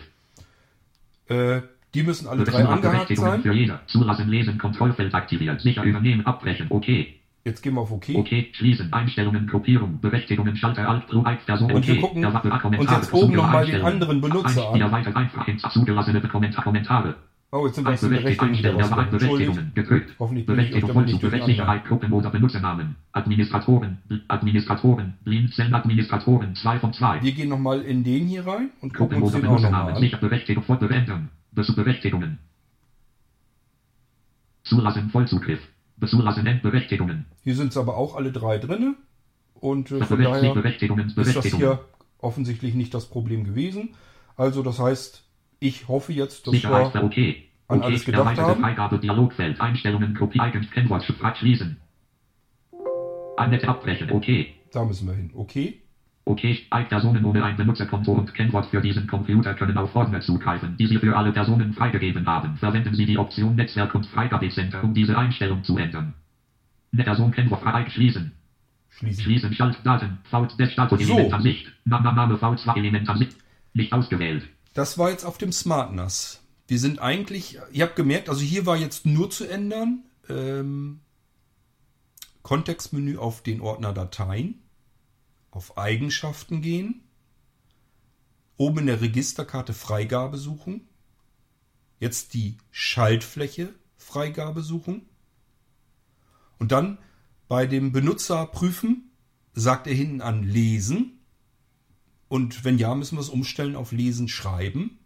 A: Äh, die müssen alle drei angehakt
C: Berechtigungen
A: sein.
C: für jeder. Zulassen lesen Kontrollfeld aktiviert. Sicher übernehmen abbrechen. Okay.
A: Jetzt gehen wir auf OK.
C: Okay. Schließen. Einstellungen Gruppierung. Berechtigungen Schalter Alt Pro Alt Person.
A: Und wir gucken uns jetzt oben nochmal den anderen Benutzer an.
C: Erweitert einfach ins zugelassene Kommentar Kommentare.
A: Oh, jetzt sind aus den
C: Berechtigungen
A: Berechtigungen.
C: Gedrückt.
A: Hoffentlich
C: Berechtigung Vollzug. Sicherheit Gruppen oder Benutzernamen. Administratoren. Administratoren. Blinzeln Administratoren. 2 von 2.
A: Wir gehen nochmal in den hier rein und gucken
C: Gruppen
A: uns den auch nochmal an.
C: Sicher Berechtigung Beendern. Berechtigungen. Zulassen Vollzugriff. Zulassen Endberechtigungen.
A: Hier sind es aber auch alle drei drinne. Und äh, von
C: Berechtigungen,
A: daher
C: Berechtigungen,
A: ist das
C: Berechtigungen.
A: hier offensichtlich nicht das Problem gewesen. Also das heißt, ich hoffe jetzt, dass wir
C: okay.
A: an
C: okay.
A: alles gedacht haben.
C: Freigabe Dialogfeld. Einstellungen Kopie Eigens Kennwort Frag schließen. Annette abbrechen. Okay.
A: da müssen wir hin. Okay.
C: Okay, Personen ohne ein Benutzerkonto und Kennwort für diesen Computer können auf Ordner zugreifen, die Sie für alle Personen freigegeben haben. Verwenden Sie die Option Netzwerk und Freigabecenter, um diese Einstellung zu ändern. Person Kennwort frei schließen.
A: Schließen.
C: Schließen Schaltdaten. V Status
A: So.
C: Element an Sicht. Name Name V2 Element an Sicht. Nicht ausgewählt.
A: Das war jetzt auf dem Smart NAS. Wir sind eigentlich, ihr habt gemerkt, also hier war jetzt nur zu ändern, ähm, Kontextmenü auf den Ordner Dateien, auf Eigenschaften gehen, oben in der Registerkarte Freigabe suchen, jetzt die Schaltfläche Freigabe suchen und dann bei dem Benutzer prüfen, sagt er hinten an Lesen und wenn ja, müssen wir es umstellen auf Lesen schreiben.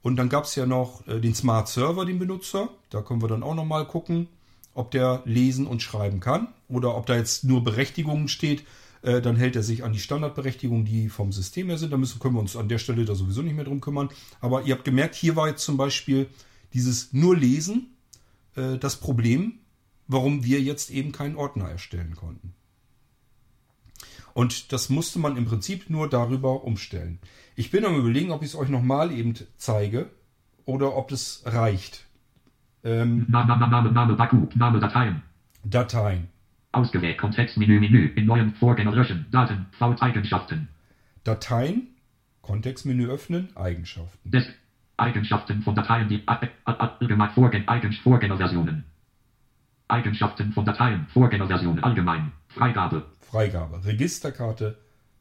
A: Und dann gab es ja noch äh, den Smart Server, den Benutzer. Da können wir dann auch nochmal gucken, ob der lesen und schreiben kann. Oder ob da jetzt nur Berechtigungen steht. Äh, dann hält er sich an die Standardberechtigungen, die vom System her sind. Da müssen, können wir uns an der Stelle da sowieso nicht mehr drum kümmern. Aber ihr habt gemerkt, hier war jetzt zum Beispiel dieses nur Lesen äh, das Problem, warum wir jetzt eben keinen Ordner erstellen konnten. Und das musste man im Prinzip nur darüber umstellen. Ich bin am überlegen, ob ich es euch nochmal eben zeige oder ob das reicht. Ähm,
C: Name, Name, Name, Name, Name, Dateien.
A: Dateien.
C: Ausgewählt, Kontextmenü, Menü, in neuem Vorgänger löschen, Daten, V-Eigenschaften,
A: Dateien, Kontextmenü öffnen, Eigenschaften.
C: des, Eigenschaften von Dateien, die allgemein Vorgänger, Eigen, Vorgängerversionen. Eigenschaften von Dateien, Vorgängerversionen, allgemein, Freigabe,
A: Freigabe. Registerkarte,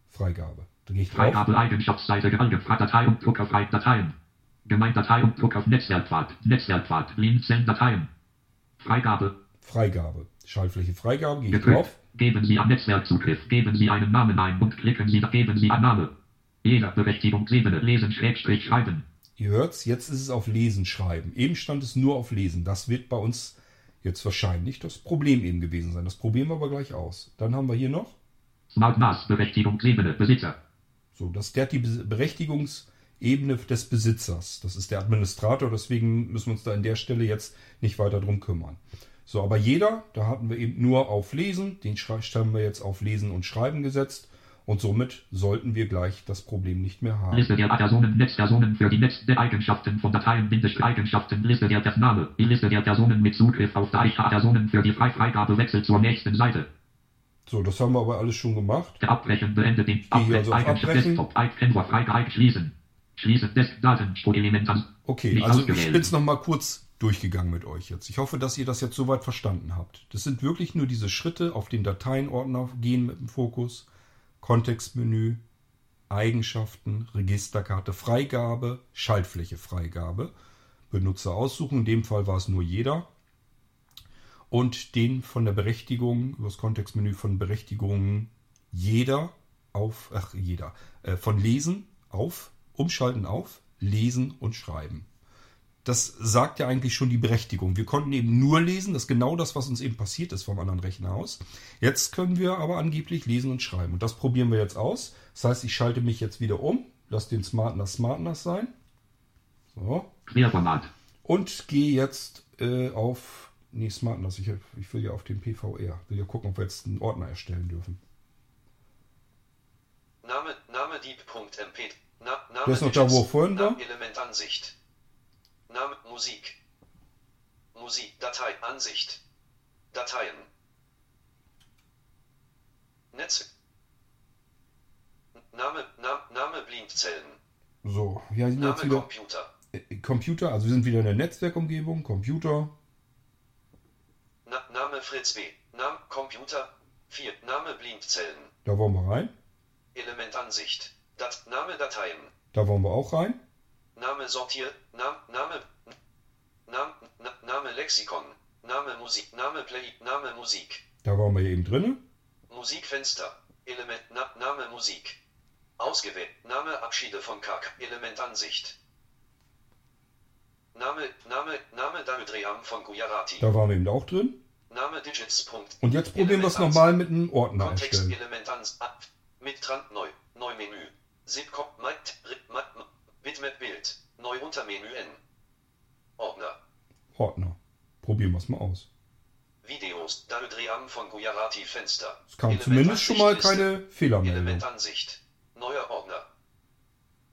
A: Freigabe. Da gehe ich drauf.
C: Freigabe Eigenschaftsseite gealgebra Datei und Druck auf Dateien. Gemeindatei und Druck auf Netzwerkpfad. Netzwerkpfad. Linzen Dateien. Freigabe.
A: Freigabe. Schaltfläche Freigabe, gehe ich
C: Gedrückt.
A: drauf.
C: Geben Sie an Netzwerkzugriff. Geben Sie einen Namen ein und klicken Sie, geben Sie Annahme. Jeder Berechtigungsebene lesen, Schrägstrich, schreiben.
A: Ihr hört's, jetzt ist es auf Lesen schreiben. Eben stand es nur auf Lesen. Das wird bei uns jetzt wahrscheinlich das Problem eben gewesen sein. Das probieren wir aber gleich aus. Dann haben wir hier noch,
C: Smart NAS, Berechtigungsebene, Besitzer.
A: so, das der die Be- Berechtigungsebene des Besitzers. Das ist der Administrator, deswegen müssen wir uns da an der Stelle jetzt nicht weiter drum kümmern. So, aber jeder, da hatten wir eben nur auf Lesen, den haben wir jetzt auf Lesen und Schreiben gesetzt und somit sollten wir gleich das Problem nicht mehr haben.
C: Liste der Personen, Netzpersonen für die Netz der Eigenschaften von Dateien, Eigenschaften, Liste der Name, die Liste der Personen mit Zugriff auf Datei, Personen für die Frei- Freigabe wechselt zur nächsten Seite.
A: So, das haben wir aber alles schon gemacht.
C: Der Abbrechen beendet den
A: also
C: Abbrechen,
A: Abbrechen.
C: Desktop, schließen. Schließen des Datenspur-Element an.
A: Okay, also ich bin es nochmal kurz durchgegangen mit euch jetzt. Ich hoffe, dass ihr das jetzt soweit verstanden habt. Das sind wirklich nur diese Schritte auf den Dateienordner gehen mit dem Fokus, Kontextmenü, Eigenschaften, Registerkarte, Freigabe, Schaltfläche Freigabe, Benutzer aussuchen. In dem Fall war es nur jeder. Und den von der Berechtigung, über das Kontextmenü von Berechtigungen jeder auf, ach jeder, äh, von Lesen auf, Umschalten auf, Lesen und Schreiben. Das sagt ja eigentlich schon die Berechtigung. Wir konnten eben nur lesen, das ist genau das, was uns eben passiert ist vom anderen Rechner aus. Jetzt können wir aber angeblich lesen und schreiben. Und das probieren wir jetzt aus. Das heißt, ich schalte mich jetzt wieder um, lasse den SmartNAS SmartNAS sein. So.
C: Querformat.
A: Und gehe jetzt äh, auf. Nee, SmartNAS. Ich, ich will ja auf den PVR. Will ja gucken, ob wir jetzt einen Ordner erstellen dürfen.
B: Name, Name Dieb.mp. Na, Name
A: Der ist noch da, wo vorhin war?
B: Name Element Ansicht. Name Musik. Musik Datei Ansicht. Dateien. Netz. Name, Name, Name Blindzellen.
A: So, wir sind jetzt
B: Name
A: wieder.
B: Computer.
A: äh, Computer, also wir sind wieder in der Netzwerkumgebung. Computer.
B: Na, Name Fritz B. Name Computer. 4. Name Blindzellen.
A: Da wollen wir rein.
B: Element Ansicht. Dat, Name Dateien.
A: Da wollen wir auch rein.
B: Name Sortier, Nam, Name, Nam, Na, Name Lexikon, Name Musik, Name Play, Name Musik,
A: Da waren wir eben drinne.
B: Musikfenster, Element, Na, Name Musik, ausgewählt, Name Abschiede von Kak, Element Ansicht, Name, Name, Name Davidream von Gujarati,
A: Da waren wir eben auch drin.
B: Name Digits.
A: Und jetzt probieren wir es nochmal mit einem Ordner
B: Kontext
A: erstellen.
B: Element ans ab, mit Trant neu, Neumenü, Zipcop, Mat, Rit- Mat, Bitmap Bild, neu Untermenü N. Ordner,
A: Ordner. Probieren wir es mal aus.
B: Videos, Darudriam von Gujarati Fenster.
A: Es kam
B: Element
A: zumindest schon mal keine. Fehlermeldung.
B: Element Ansicht, neuer Ordner.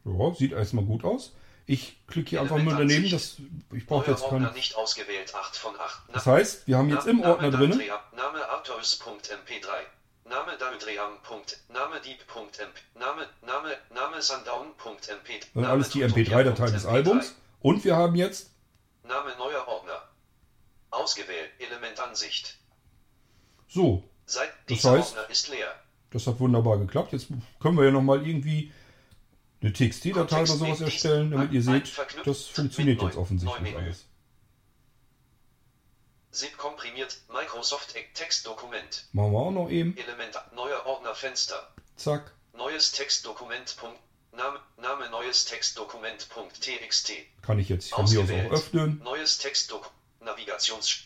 A: Ja, sieht erstmal gut aus. Ich klicke hier einfach nur daneben. Das, ich brauche jetzt
B: Ordner
A: keine.
B: nicht ausgewählt, 8 von 8.
A: Das heißt, wir haben jetzt im Ordner drin.
B: Darudriam, Name Arturs.mp3. Name Darudriam. Name Dieb.mp. Name, Name, Name Sundown.mp.
A: Alles die
B: Tutorial
A: MP3-Datei des
B: MP3.
A: Albums. Und wir haben jetzt.
B: Name neuer Ordner. Ausgewählt, Element Ansicht.
A: So,
B: Seit
A: Das heißt-
B: Ordner ist leer.
A: das hat wunderbar geklappt. Jetzt können wir ja nochmal irgendwie eine TXT-Datei oder sowas erstellen, damit ihr seht, das funktioniert jetzt offensichtlich alles.
B: ZIP komprimiert Microsoft Textdokument.
A: Machen wir auch noch eben.
B: Element neuer Ordner Fenster.
A: Zack.
B: Neues Textdokument. Punkt, Name, Name neues Textdokument. Punkt TXT.
A: Kann ich jetzt hier auch öffnen.
B: Neues Textdokument. Navigations.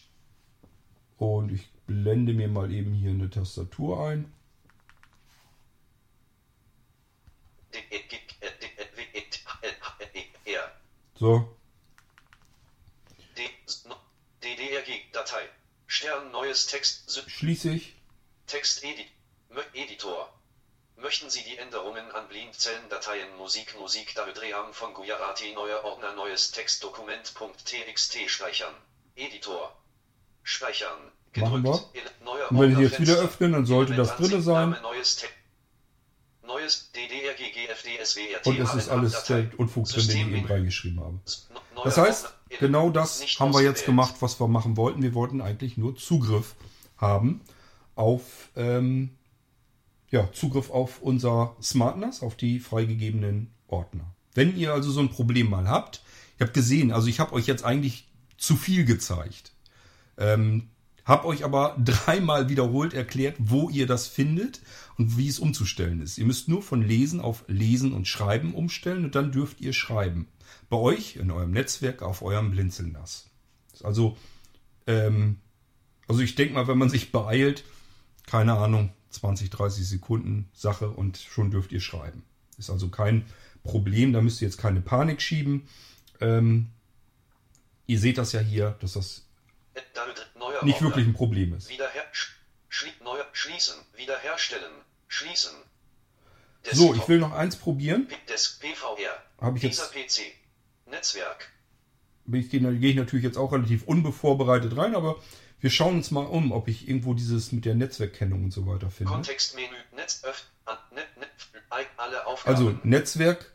A: Und ich blende mir mal eben hier eine Tastatur ein.
B: E- E- R.
A: So,
B: DDRG Datei. Stern neues Text. Sy-
A: schließe ich.
B: Text Edit. Mö- Editor. Möchten Sie die Änderungen an Blindzellen-Dateien Musik Musik Darudream von Gujarati neuer Ordner neues Textdokument.txt speichern? Editor. Speichern.
A: Machen wir. Und wenn ich jetzt wieder öffnen, dann sollte das drinne sein.
B: Neues, Te neues DDRG GFD SWRT
A: Und es ist alles Unfug drin, den ich eben reingeschrieben habe. Das heißt. Genau das haben wir jetzt gemacht, was wir machen wollten. Wir wollten eigentlich nur Zugriff haben auf ähm, ja, Zugriff auf unser SmartNAS, auf die freigegebenen Ordner. Wenn ihr also so ein Problem mal habt, ihr habt gesehen, also ich habe euch jetzt eigentlich zu viel gezeigt. Ähm, habe euch aber dreimal wiederholt erklärt, wo ihr das findet und wie es umzustellen ist. Ihr müsst nur von Lesen auf Lesen und Schreiben umstellen und dann dürft ihr schreiben. Bei euch in eurem Netzwerk auf eurem Blinzelnass. Also, ähm, also ich denke mal, wenn man sich beeilt, keine Ahnung, 20, 30 Sekunden Sache und schon dürft ihr schreiben. Ist also kein Problem, da müsst ihr jetzt keine Panik schieben. Ähm, ihr seht das ja hier, dass das nicht wirklich ein Problem ist.
B: Wiederher sch schli neuer schließen, wiederherstellen, schließen.
A: So, ich will noch eins probieren.
B: Desk PVR.
A: Habe ich
B: Dieser
A: jetzt,
B: PC. Netzwerk.
A: ich gehe, ich natürlich jetzt auch relativ unbevorbereitet rein, aber wir schauen uns mal um, ob ich irgendwo dieses mit der Netzwerkkennung und so weiter finde.
B: Kontextmenü. Netz ei- alle Aufgaben.
A: Also Netzwerk,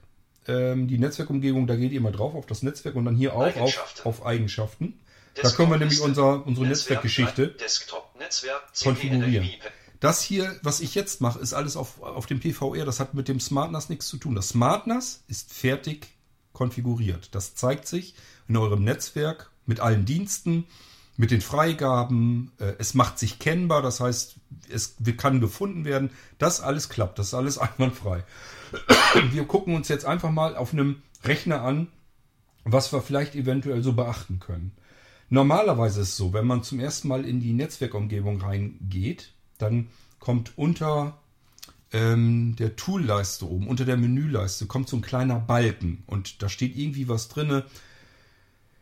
A: ähm, die Netzwerkumgebung, da geht ihr mal drauf auf das Netzwerk und dann hier auch auf,
B: Eigenschaften.
A: auf Eigenschaften. Da können wir nämlich unser, unsere
B: Netzwerk-
A: Netzwerkgeschichte
B: Desktop, Netzwerk,
A: konfigurieren.
B: CPNFV.
A: Das hier, was ich jetzt mache, ist alles auf, auf dem PVR. Das hat mit dem SmartNAS nichts zu tun. Das SmartNAS ist fertig konfiguriert. Das zeigt sich in eurem Netzwerk mit allen Diensten, mit den Freigaben. Äh, Es macht sich kennbar, das heißt, es kann gefunden werden. Das alles klappt, das ist alles einwandfrei. Wir gucken uns jetzt einfach mal auf einem Rechner an, was wir vielleicht eventuell so beachten können. Normalerweise ist es so, wenn man zum ersten Mal in die Netzwerkumgebung reingeht, dann kommt unter ähm, der Toolleiste oben, unter der Menüleiste, kommt so ein kleiner Balken und da steht irgendwie was drinne.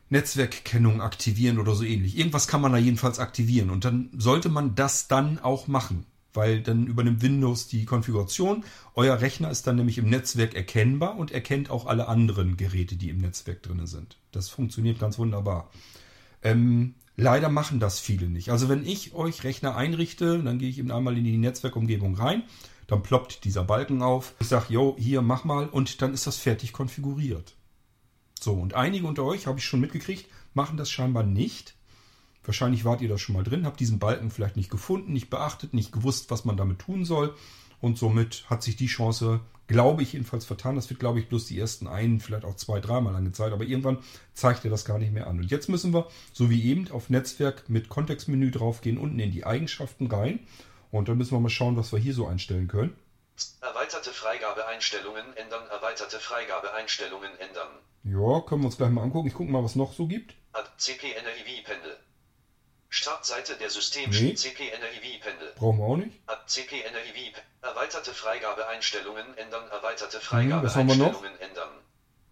A: Netzwerkkennung aktivieren oder so ähnlich. Irgendwas kann man da jedenfalls aktivieren und dann sollte man das dann auch machen, weil dann übernimmt Windows die Konfiguration. Euer Rechner ist dann nämlich im Netzwerk erkennbar und erkennt auch alle anderen Geräte, die im Netzwerk drin sind. Das funktioniert ganz wunderbar. Ähm, leider machen das viele nicht. Also wenn ich euch Rechner einrichte, dann gehe ich eben einmal in die Netzwerkumgebung rein, dann ploppt dieser Balken auf. Ich sage, jo, hier mach mal und dann ist das fertig konfiguriert. So, und einige unter euch, habe ich schon mitgekriegt, machen das scheinbar nicht. Wahrscheinlich wart ihr da schon mal drin, habt diesen Balken vielleicht nicht gefunden, nicht beachtet, nicht gewusst, was man damit tun soll. Und somit hat sich die Chance, glaube ich, jedenfalls vertan. Das wird, glaube ich, bloß die ersten einen, vielleicht auch zwei, dreimal angezeigt. Aber irgendwann zeigt er das gar nicht mehr an. Und jetzt müssen wir, so wie eben, auf Netzwerk mit Kontextmenü draufgehen, unten in die Eigenschaften rein. Und dann müssen wir mal schauen, was wir hier so einstellen können.
B: Erweiterte Freigabeeinstellungen ändern, erweiterte Freigabeeinstellungen ändern.
A: Ja, können wir uns gleich mal angucken. Ich gucke mal, was noch so gibt.
B: CPNRIV-Pendel. Startseite der System
A: Nee.
B: CPNRIV-Pendel.
A: Brauchen wir auch nicht.
B: Ad CPNRIV. Erweiterte Freigabeeinstellungen ändern, erweiterte
A: was haben wir noch?
B: Freigabeeinstellungen ändern.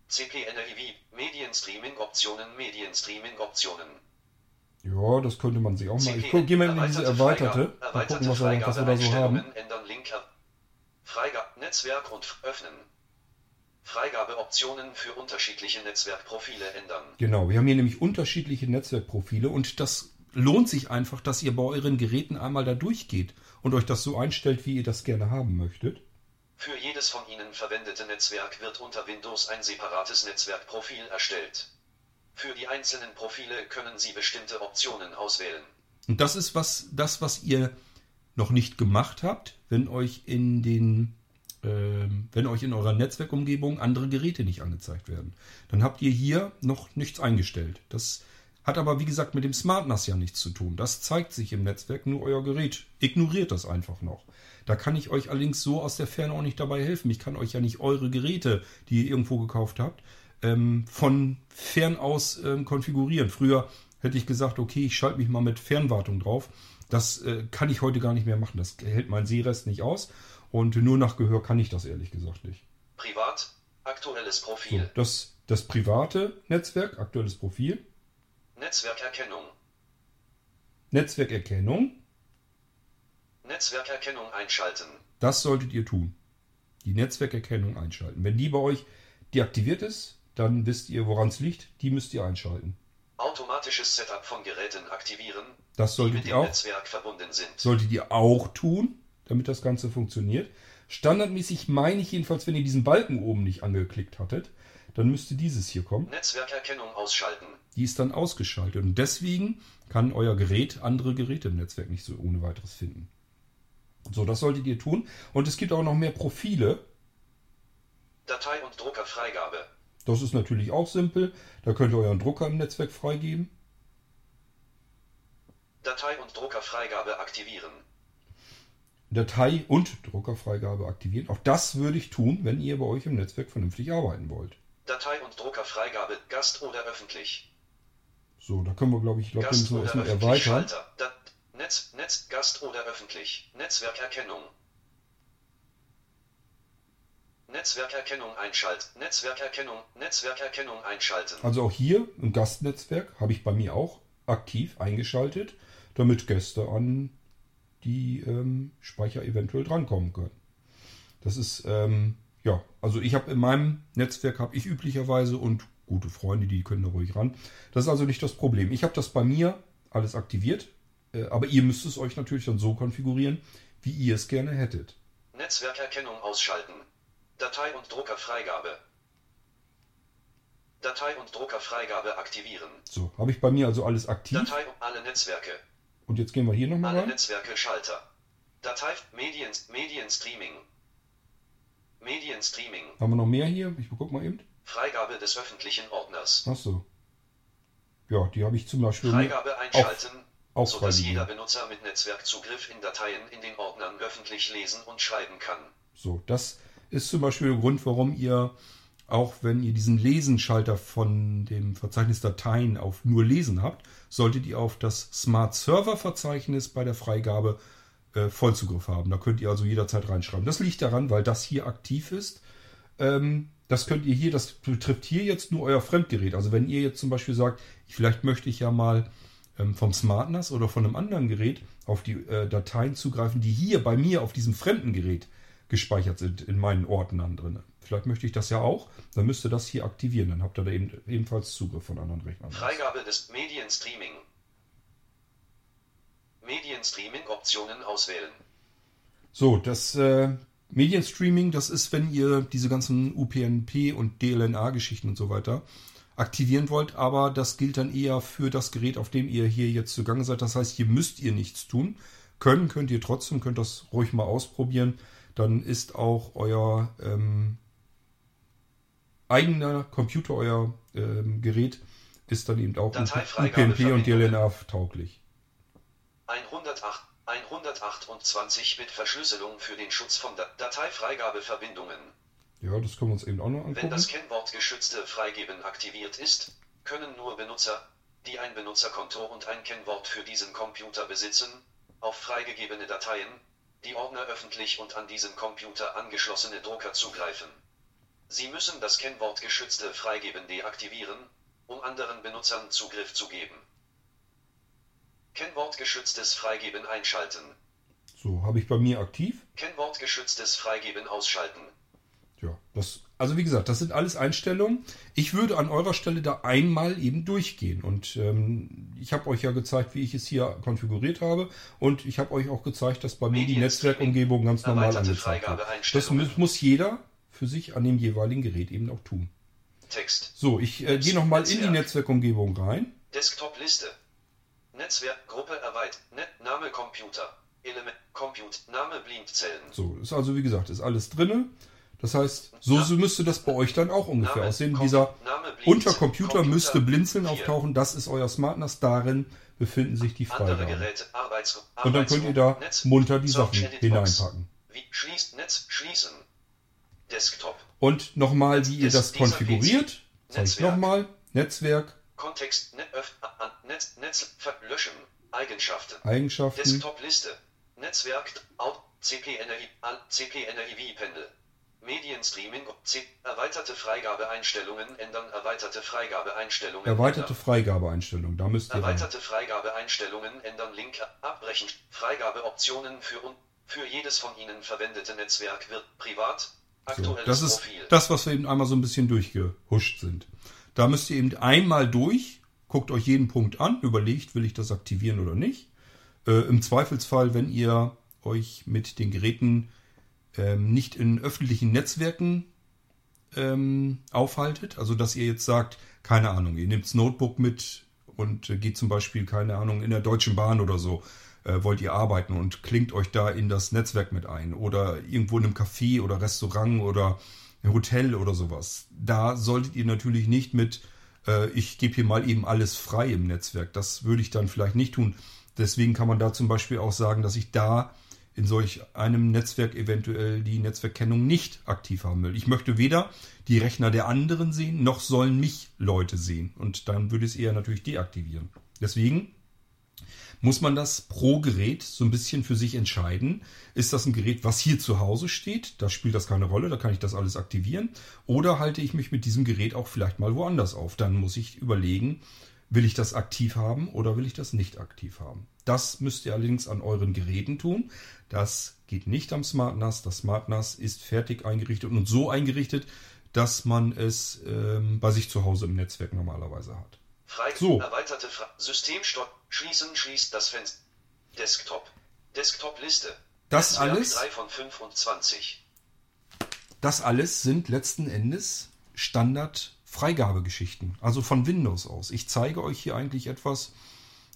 B: CPNRIV. Medienstreaming-Optionen, Medienstreaming-Optionen.
A: Ja, das könnte man sich auch mal. Ich gehe mal in diese erweiterte.
B: Freigabe-
A: Mal gucken, was wir, was wir da so haben.
B: Freigabeeinstellungen ändern Link ab. Freigabe Netzwerk und öffnen. Freigabeoptionen für unterschiedliche Netzwerkprofile ändern.
A: Genau, wir haben hier nämlich unterschiedliche Netzwerkprofile und das lohnt sich einfach, dass ihr bei euren Geräten einmal da durchgeht und euch das so einstellt, wie ihr das gerne haben möchtet.
B: Für jedes von Ihnen verwendete Netzwerk wird unter Windows ein separates Netzwerkprofil erstellt. Für die einzelnen Profile können Sie bestimmte Optionen auswählen.
A: Und das ist was, das, was ihr noch nicht gemacht habt, wenn euch in den, ähm, wenn euch in eurer Netzwerkumgebung andere Geräte nicht angezeigt werden. Dann habt ihr hier noch nichts eingestellt. Das hat aber, wie gesagt, mit dem SmartNAS ja nichts zu tun. Das zeigt sich im Netzwerk, nur euer Gerät ignoriert das einfach noch. Da kann ich euch allerdings so aus der Ferne auch nicht dabei helfen. Ich kann euch ja nicht eure Geräte, die ihr irgendwo gekauft habt, ähm, von fern aus ähm, konfigurieren. Früher hätte ich gesagt, okay, ich schalte mich mal mit Fernwartung drauf. Das äh, kann ich heute gar nicht mehr machen. Das hält mein Sehrest nicht aus. Und nur nach Gehör kann ich das ehrlich gesagt nicht.
B: Privat, aktuelles
A: So,
B: Profil,
A: das, das private Netzwerk, aktuelles Profil,
B: Netzwerkerkennung,
A: Netzwerkerkennung,
B: Netzwerkerkennung einschalten,
A: das solltet ihr tun. Die Netzwerkerkennung einschalten. Wenn die bei euch deaktiviert ist, dann wisst ihr, woran es liegt. Die müsst ihr einschalten.
B: automatisches Setup von Geräten aktivieren,
A: Das solltet ihr auch
B: Netzwerk verbunden sind.
A: solltet ihr auch tun, damit das Ganze funktioniert. Standardmäßig meine ich jedenfalls, wenn ihr diesen Balken oben nicht angeklickt hattet, dann müsste dieses hier kommen.
B: Netzwerkerkennung ausschalten,
A: Die ist dann ausgeschaltet und deswegen kann euer Gerät andere Geräte im Netzwerk nicht so ohne weiteres finden. So, das solltet ihr tun. Und es gibt auch noch mehr Profile.
B: Datei- und Druckerfreigabe.
A: Das ist natürlich auch simpel. Da könnt ihr euren Drucker im Netzwerk freigeben.
B: Datei- und Druckerfreigabe aktivieren.
A: Datei- und Druckerfreigabe aktivieren. Auch das würde ich tun, wenn ihr bei euch im Netzwerk vernünftig arbeiten wollt.
B: Datei- und Druckerfreigabe Gast oder öffentlich.
A: So, da können wir, glaube ich, wir
B: Gast
A: müssen wir erstmal erweitern.
B: Schalter. Dat Netz, Netz, Gast oder öffentlich. Netzwerkerkennung. Netzwerkerkennung einschalten. Netzwerkerkennung, Netzwerkerkennung einschalten.
A: Also auch hier im Gastnetzwerk habe ich bei mir auch aktiv eingeschaltet, damit Gäste an die ähm, Speicher eventuell drankommen können. Das ist, ähm, ja, also ich habe in meinem Netzwerk habe ich üblicherweise und gute Freunde, die können da ruhig ran. Das ist also nicht das Problem. Ich habe das bei mir alles aktiviert, äh, aber ihr müsst es euch natürlich dann so konfigurieren, wie ihr es gerne hättet.
B: Netzwerkerkennung ausschalten. Datei- und Druckerfreigabe. Datei- und Druckerfreigabe aktivieren.
A: So, habe ich bei mir also alles aktiv.
B: Datei und alle Netzwerke.
A: Und jetzt gehen wir hier nochmal
B: Alle
A: rein.
B: Netzwerke Schalter. Datei Medien Medienstreaming. Medienstreaming.
A: Haben wir noch mehr hier? Ich guck mal eben.
B: Freigabe des öffentlichen Ordners.
A: Ach so. Ja, die habe ich zum Beispiel
B: Freigabe einschalten,
A: auch
B: sodass
A: freigegeben.
B: jeder Benutzer mit Netzwerkzugriff in Dateien in den Ordnern öffentlich lesen und schreiben kann.
A: So, das ist zum Beispiel der Grund, warum ihr, auch wenn ihr diesen Lesenschalter von dem Verzeichnis Dateien auf nur Lesen habt, solltet ihr auf das Smart Server Verzeichnis bei der Freigabe äh, Vollzugriff haben. Da könnt ihr also jederzeit reinschreiben. Das liegt daran, weil das hier aktiv ist. Ähm, das könnt ihr hier, das betrifft hier jetzt nur euer Fremdgerät. Also wenn ihr jetzt zum Beispiel sagt, vielleicht möchte ich ja mal ähm, vom SmartNAS oder von einem anderen Gerät auf die äh, Dateien zugreifen, die hier bei mir auf diesem fremden Gerät gespeichert sind in meinen Ordnern drin. Vielleicht möchte ich das ja auch, dann müsst ihr das hier aktivieren. Dann habt ihr da eben, ebenfalls Zugriff von anderen Rechnern.
B: Freigabe des Medienstreaming. Medienstreaming-Optionen auswählen.
A: So, das äh, Medienstreaming, das ist, wenn ihr diese ganzen UPnP und DLNA-Geschichten und so weiter aktivieren wollt, aber das gilt dann eher für das Gerät, auf dem ihr hier jetzt zugange seid. Das heißt, hier müsst ihr nichts tun. Können könnt ihr trotzdem, könnt das ruhig mal ausprobieren. Dann ist auch euer ähm, eigener Computer, euer ähm, Gerät, ist dann eben auch UPnP und. DLNA tauglich.
B: 108, 128 Bit Verschlüsselung für den Schutz von Da- Dateifreigabeverbindungen.
A: Ja, das können wir uns eben auch noch
B: Wenn
A: angucken.
B: das Kennwort geschützte Freigeben aktiviert ist, können nur Benutzer, die ein Benutzerkonto und ein Kennwort für diesen Computer besitzen, auf freigegebene Dateien, die Ordner öffentlich und an diesen Computer angeschlossene Drucker zugreifen. Sie müssen das Kennwort geschützte Freigeben deaktivieren, um anderen Benutzern Zugriff zu geben. Kennwort geschütztes Freigeben einschalten.
A: So, habe ich bei mir aktiv.
B: Kennwort geschütztes Freigeben ausschalten.
A: Ja, das, also wie gesagt, das sind alles Einstellungen. Ich würde an eurer Stelle da einmal eben durchgehen. Und ähm, ich habe euch ja gezeigt, wie ich es hier konfiguriert habe. Und ich habe euch auch gezeigt, dass bei mir die Netzwerkumgebung ganz normal angezeigt wird. Das muss, muss jeder für sich an dem jeweiligen Gerät eben auch tun.
B: Text.
A: So, ich äh, gehe nochmal in die
B: Netzwerk.
A: Netzwerkumgebung rein.
B: Desktop-Liste. Netzwerk, Gruppe erweitert. Net, Name Computer. Element, Compute, Name Blindzellen.
A: So, ist also wie gesagt, ist alles drinne. Das heißt, so, so müsste das bei euch dann auch ungefähr
B: Name,
A: aussehen.
B: Com-
A: Dieser
B: Name Blinz-
A: unter Computer,
B: Computer
A: müsste Blinzeln
B: vier.
A: auftauchen. Das ist euer SmartNAS. Darin befinden sich die Freigaben.
B: Geräte, Arbeits
A: Und dann könnt ihr da
B: Netz,
A: munter die Sachen hineinpacken.
B: Wie, schließt Netz, schließen. Desktop.
A: Und nochmal, wie ihr das konfiguriert. Zeige ich nochmal. Netzwerk,
B: Kontext, Net, öff, an, Netz, Netz, löschen. Eigenschaften.
A: Eigenschaften.
B: Desktop-Liste. Netzwerk, Out, CP-Energie, Al- CP-Energie-Pendel. Medienstreaming, C, erweiterte Freigabeeinstellungen ändern, erweiterte Freigabeeinstellungen
A: Erweiterte
B: ändern.
A: Freigabeeinstellung. Da müsst ihr rein.
B: Erweiterte Freigabeeinstellungen ändern Link abbrechen. Freigabeoptionen für, für jedes von Ihnen verwendete Netzwerk wird privat.
A: So,
B: Aktuelles
A: das ist
B: Profil.
A: das, was wir eben einmal so ein bisschen durchgehuscht sind. Da müsst ihr eben einmal durch, guckt euch jeden Punkt an, überlegt, will ich das aktivieren oder nicht. Äh, Im Zweifelsfall, wenn ihr euch mit den Geräten ähm, nicht in öffentlichen Netzwerken ähm, aufhaltet, also dass ihr jetzt sagt, keine Ahnung, ihr nehmt das Notebook mit und äh, geht zum Beispiel, keine Ahnung, in der Deutschen Bahn oder so, äh, wollt ihr arbeiten und klingt euch da in das Netzwerk mit ein oder irgendwo in einem Café oder Restaurant oder Hotel oder sowas. Da solltet ihr natürlich nicht mit, äh, ich gebe hier mal eben alles frei im Netzwerk. Das würde ich dann vielleicht nicht tun. Deswegen kann man da zum Beispiel auch sagen, dass ich da in solch einem Netzwerk eventuell die Netzwerkkennung nicht aktiv haben will. Ich möchte weder die Rechner der anderen sehen, noch sollen mich Leute sehen. Und dann würde es eher natürlich deaktivieren. Deswegen muss man das pro Gerät so ein bisschen für sich entscheiden. Ist das ein Gerät, was hier zu Hause steht? Da spielt das keine Rolle, da kann ich das alles aktivieren. Oder halte ich mich mit diesem Gerät auch vielleicht mal woanders auf? Dann muss ich überlegen, will ich das aktiv haben oder will ich das nicht aktiv haben? Das müsst ihr allerdings an euren Geräten tun. Das geht nicht am SmartNAS. Das SmartNAS ist fertig eingerichtet und so eingerichtet, dass man es ähm, bei sich zu Hause im Netzwerk normalerweise hat.
B: Frei
A: So.
B: erweiterte Fra System stopp. Schließen schließt das Fenster. Desktop. Desktop-Liste.
A: Das
B: Netzwerk
A: alles?
B: 3 von 25.
A: Das alles sind letzten Endes Standard-Freigabegeschichten, also von Windows aus. Ich zeige euch hier eigentlich etwas,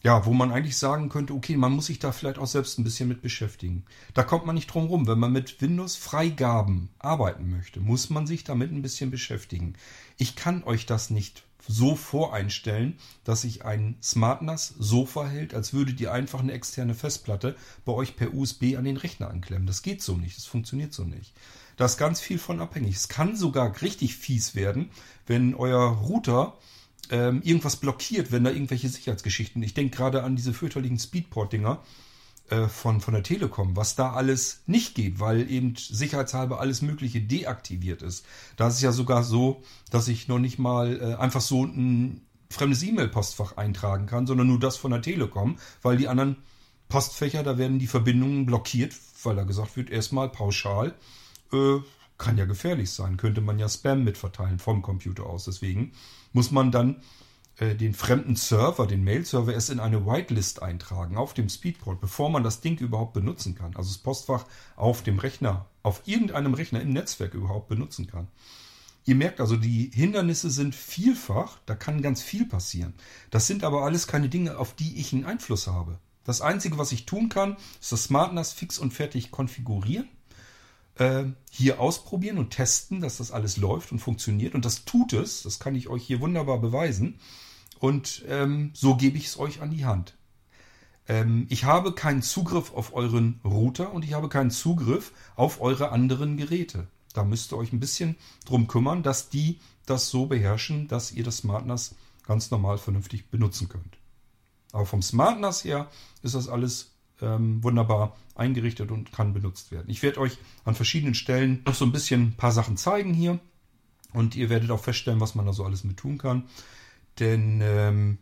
A: ja, wo man eigentlich sagen könnte, okay, man muss sich da vielleicht auch selbst ein bisschen mit beschäftigen. Da kommt man nicht drum rum. Wenn man mit Windows-Freigaben arbeiten möchte, muss man sich damit ein bisschen beschäftigen. Ich kann euch das nicht so voreinstellen, dass sich ein SmartNAS so verhält, als würdet ihr einfach eine externe Festplatte bei euch per USB an den Rechner anklemmen. Das geht so nicht, das funktioniert so nicht. Da ist ganz viel von abhängig. Es kann sogar richtig fies werden, wenn euer Router ähm, irgendwas blockiert, wenn da irgendwelche Sicherheitsgeschichten. Ich denke gerade an diese fürchterlichen Speedport-Dinger äh, von, von der Telekom, was da alles nicht geht, weil eben sicherheitshalber alles Mögliche deaktiviert ist. Da ist es ja sogar so, dass ich noch nicht mal äh, einfach so ein fremdes E-Mail-Postfach eintragen kann, sondern nur das von der Telekom, weil die anderen Postfächer, da werden die Verbindungen blockiert, weil da gesagt wird, erstmal pauschal, äh, kann ja gefährlich sein, könnte man ja Spam mitverteilen vom Computer aus. Deswegen muss man dann den fremden Server, den Mail-Server, erst in eine Whitelist eintragen auf dem Speedport, bevor man das Ding überhaupt benutzen kann. Also das Postfach auf dem Rechner, auf irgendeinem Rechner im Netzwerk überhaupt benutzen kann. Ihr merkt also, die Hindernisse sind vielfach, da kann ganz viel passieren. Das sind aber alles keine Dinge, auf die ich einen Einfluss habe. Das Einzige, was ich tun kann, ist das SmartNAS fix und fertig konfigurieren äh, hier ausprobieren und testen, dass das alles läuft und funktioniert. Und das tut es. Das kann ich euch hier wunderbar beweisen. Und ähm, so gebe ich es euch an die Hand. Ähm, ich habe keinen Zugriff auf euren Router und ich habe keinen Zugriff auf eure anderen Geräte. Da müsst ihr euch ein bisschen drum kümmern, dass die das so beherrschen, dass ihr das SmartNAS ganz normal vernünftig benutzen könnt. Aber vom SmartNAS her ist das alles ähm, wunderbar eingerichtet und kann benutzt werden. Ich werde euch an verschiedenen Stellen noch so ein bisschen ein paar Sachen zeigen hier und ihr werdet auch feststellen, was man da so alles mit tun kann. Denn ähm,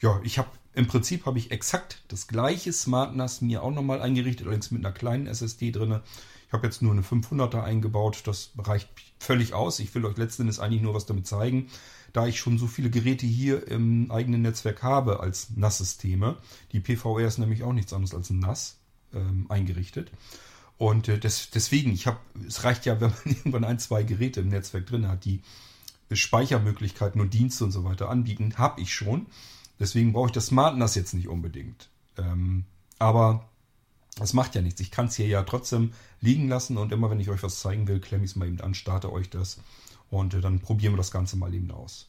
A: ja, ich habe im Prinzip habe ich exakt das gleiche SmartNAS mir auch nochmal eingerichtet, allerdings mit einer kleinen SSD drin. Ich habe jetzt nur eine 500er eingebaut, das reicht völlig aus. Ich will euch letztendlich eigentlich nur was damit zeigen, da ich schon so viele Geräte hier im eigenen Netzwerk habe als NAS-Systeme. Die PVR ist nämlich auch nichts anderes als ein NAS ähm, eingerichtet. Und äh, des, deswegen, ich habe, es reicht ja, wenn man irgendwann ein, zwei Geräte im Netzwerk drin hat, die Speichermöglichkeiten und Dienste und so weiter anbieten, habe ich schon. Deswegen brauche ich das Smart NAS jetzt nicht unbedingt. Ähm, aber das macht ja nichts. Ich kann es hier ja trotzdem liegen lassen und immer wenn ich euch was zeigen will, klemme ich es mal eben an, starte euch das und äh, dann probieren wir das Ganze mal eben aus.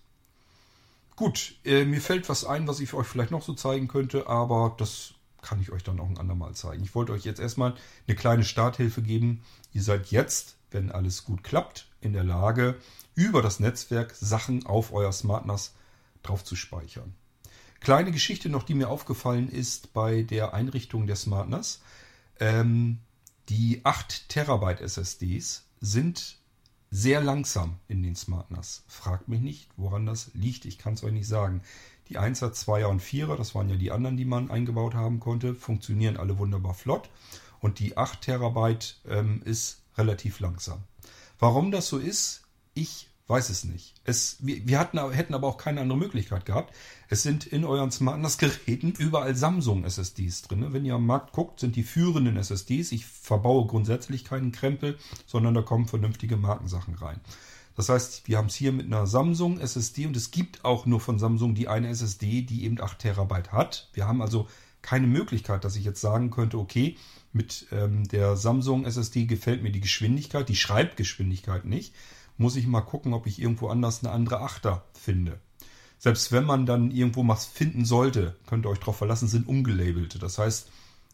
A: Gut, äh, mir fällt was ein, was ich euch vielleicht noch so zeigen könnte, aber das kann ich euch dann auch ein andermal zeigen. Ich wollte euch jetzt erstmal eine kleine Starthilfe geben. Ihr seid jetzt, wenn alles gut klappt, in der Lage, über das Netzwerk Sachen auf euer SmartNAS drauf zu speichern. Kleine Geschichte noch, die mir aufgefallen ist bei der Einrichtung der SmartNAS. Ähm, die 8 Terabyte SSDs sind sehr langsam in den SmartNAS. Fragt mich nicht, woran das liegt. Ich kann es euch nicht sagen. Die 1er, 2er und 4er, das waren ja die anderen, die man eingebaut haben konnte, funktionieren alle wunderbar flott. Und die 8 Terabyte ähm, ist relativ langsam. Warum das so ist, ich weiß es nicht. Es, wir wir hatten, hätten aber auch keine andere Möglichkeit gehabt. Es sind in euren SmartNAS-Geräten überall Samsung-SSDs drin. Wenn ihr am Markt guckt, sind die führenden SSDs. Ich verbaue grundsätzlich keinen Krempel, sondern da kommen vernünftige Markensachen rein. Das heißt, wir haben es hier mit einer Samsung SSD und es gibt auch nur von Samsung die eine SSD, die eben 8 Terabyte hat. Wir haben also keine Möglichkeit, dass ich jetzt sagen könnte, okay, mit ähm, der Samsung SSD gefällt mir die Geschwindigkeit, die Schreibgeschwindigkeit nicht. Muss ich mal gucken, ob ich irgendwo anders eine andere Achter finde. Selbst wenn man dann irgendwo was finden sollte, könnt ihr euch darauf verlassen, sind umgelabelte. Das heißt,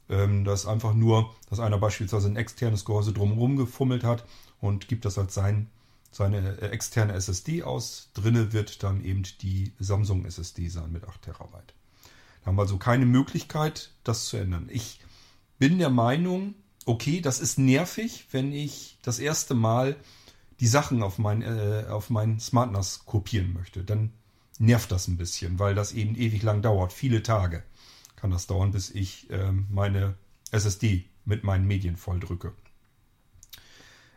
A: ähm, dass einfach nur, dass einer beispielsweise ein externes Gehäuse drumherum gefummelt hat und gibt das als sein, seine äh, externe SSD aus. Drinne wird dann eben die Samsung SSD sein mit 8 Terabyte. Da haben wir also keine Möglichkeit, das zu ändern. Ich bin der Meinung, okay, das ist nervig, wenn ich das erste Mal die Sachen auf mein, äh, auf mein SmartNAS kopieren möchte. Dann nervt das ein bisschen, weil das eben ewig lang dauert. Viele Tage kann das dauern, bis ich äh, meine SSD mit meinen Medien volldrücke.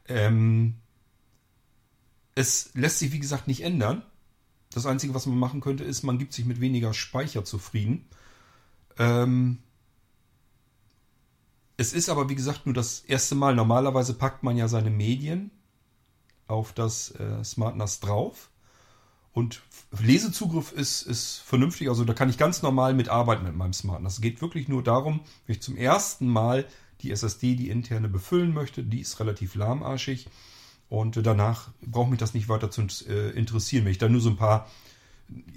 A: Ähm, es lässt sich, wie gesagt, nicht ändern. Das Einzige, was man machen könnte, ist, man gibt sich mit weniger Speicher zufrieden. Ähm, es ist aber, wie gesagt, nur das erste Mal. Normalerweise packt man ja seine Medien auf das äh, SmartNAS drauf. Und Lesezugriff ist, ist vernünftig. Also da kann ich ganz normal mitarbeiten mit meinem SmartNAS. Es geht wirklich nur darum, wenn ich zum ersten Mal die SSD, die interne, befüllen möchte. Die ist relativ lahmarschig. Und danach braucht mich das nicht weiter zu äh, interessieren. Wenn ich da nur so ein paar,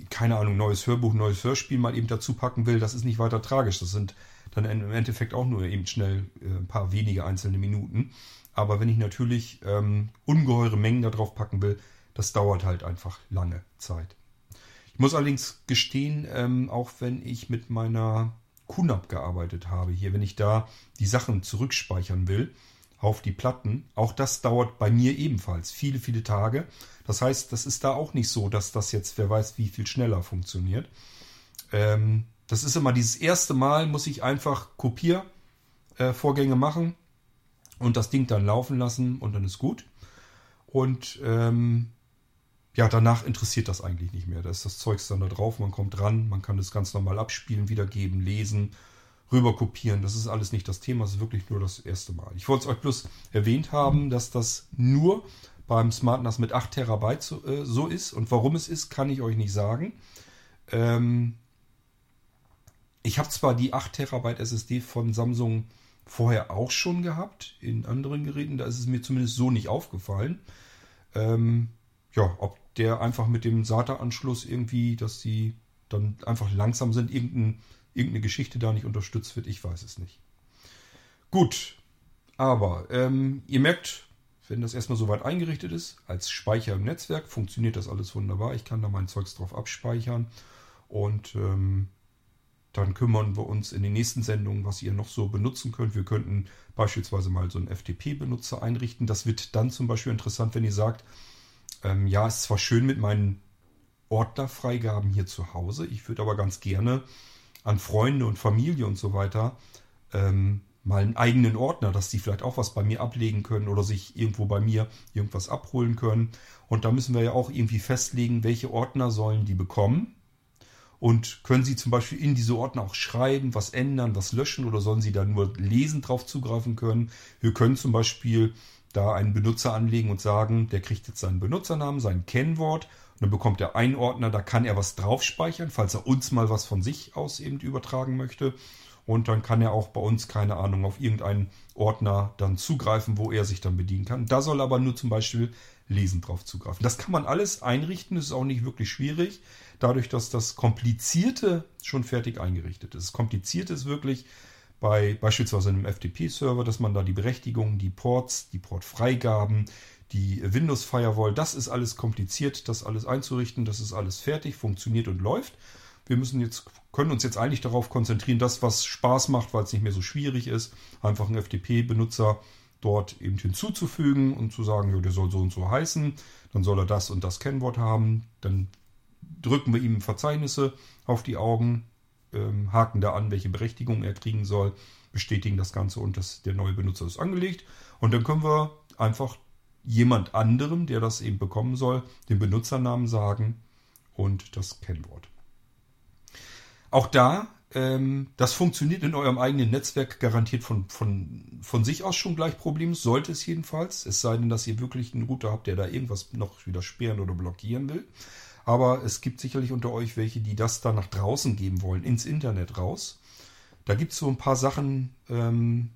A: keine Ahnung, neues Hörbuch, neues Hörspiel mal eben dazu packen will, das ist nicht weiter tragisch. Das sind dann im Endeffekt auch nur eben schnell äh, ein paar wenige einzelne Minuten. Aber wenn ich natürlich ähm, ungeheure Mengen da drauf packen will, das dauert halt einfach lange Zeit. Ich muss allerdings gestehen, ähm, auch wenn ich mit meiner QNAP gearbeitet habe, hier, wenn ich da die Sachen zurückspeichern will, auf die Platten. Auch das dauert bei mir ebenfalls viele, viele Tage. Das heißt, das ist da auch nicht so, dass das jetzt, wer weiß, wie viel schneller funktioniert. Ähm, das ist immer dieses erste Mal, muss ich einfach Kopiervorgänge äh, machen und das Ding dann laufen lassen und dann ist gut. Und ähm, ja, danach interessiert das eigentlich nicht mehr. Da ist das Zeug dann da drauf, man kommt ran, man kann das ganz normal abspielen, wiedergeben, lesen rüber kopieren. Das ist alles nicht das Thema, es ist wirklich nur das erste Mal. Ich wollte es euch bloß erwähnt haben, dass das nur beim SmartNAS mit 8 Terabyte so, äh, so, ist. Und warum es ist, kann ich euch nicht sagen. Ähm, ich habe zwar die 8 Terabyte SSD von Samsung vorher auch schon gehabt, in anderen Geräten, da ist es mir zumindest so nicht aufgefallen. Ähm, ja, ob der einfach mit dem SATA-Anschluss irgendwie, dass sie dann einfach langsam sind, irgendein irgendeine Geschichte da nicht unterstützt wird, ich weiß es nicht. Gut, aber ähm, ihr merkt, wenn das erstmal soweit eingerichtet ist, als Speicher im Netzwerk, funktioniert das alles wunderbar. Ich kann da mein Zeugs drauf abspeichern und ähm, dann kümmern wir uns in den nächsten Sendungen, was ihr noch so benutzen könnt. Wir könnten beispielsweise mal so einen FTP-Benutzer einrichten. Das wird dann zum Beispiel interessant, wenn ihr sagt, ähm, ja, ist zwar schön mit meinen Ordnerfreigaben hier zu Hause, ich würde aber ganz gerne an Freunde und Familie und so weiter ähm, mal einen eigenen Ordner, dass die vielleicht auch was bei mir ablegen können oder sich irgendwo bei mir irgendwas abholen können. Und da müssen wir ja auch irgendwie festlegen, welche Ordner sollen die bekommen. Und können Sie zum Beispiel in diese Ordner auch schreiben, was ändern, was löschen oder sollen Sie da nur lesend drauf zugreifen können? Wir können zum Beispiel da einen Benutzer anlegen und sagen, der kriegt jetzt seinen Benutzernamen, sein Kennwort und dann bekommt er einen Ordner, da kann er was drauf speichern, falls er uns mal was von sich aus eben übertragen möchte. Und dann kann er auch bei uns, keine Ahnung, auf irgendeinen Ordner dann zugreifen, wo er sich dann bedienen kann. Da soll aber nur zum Beispiel Lesen drauf zugreifen. Das kann man alles einrichten, das ist auch nicht wirklich schwierig, dadurch, dass das Komplizierte schon fertig eingerichtet ist. Das Komplizierte ist wirklich bei beispielsweise einem FTP-Server, dass man da die Berechtigungen, die Ports, die Portfreigaben, die Windows Firewall, das ist alles kompliziert, das alles einzurichten, das ist alles fertig, funktioniert und läuft. Wir müssen jetzt, können uns jetzt eigentlich darauf konzentrieren, das, was Spaß macht, weil es nicht mehr so schwierig ist, einfach einen FTP-Benutzer dort eben hinzuzufügen und zu sagen, ja, der soll so und so heißen, dann soll er das und das Kennwort haben, dann drücken wir ihm Verzeichnisse auf die Augen, ähm, haken da an, welche Berechtigung er kriegen soll, bestätigen das Ganze und das, der neue Benutzer ist angelegt und dann können wir einfach jemand anderem, der das eben bekommen soll, den Benutzernamen sagen und das Kennwort. Auch da Ähm, das funktioniert in eurem eigenen Netzwerk garantiert von, von, von sich aus schon gleich problemlos, sollte es jedenfalls. Es sei denn, dass ihr wirklich einen Router habt, der da irgendwas noch wieder sperren oder blockieren will. Aber es gibt sicherlich unter euch welche, die das da nach draußen geben wollen, ins Internet raus. Da gibt es so ein paar Sachen, ähm,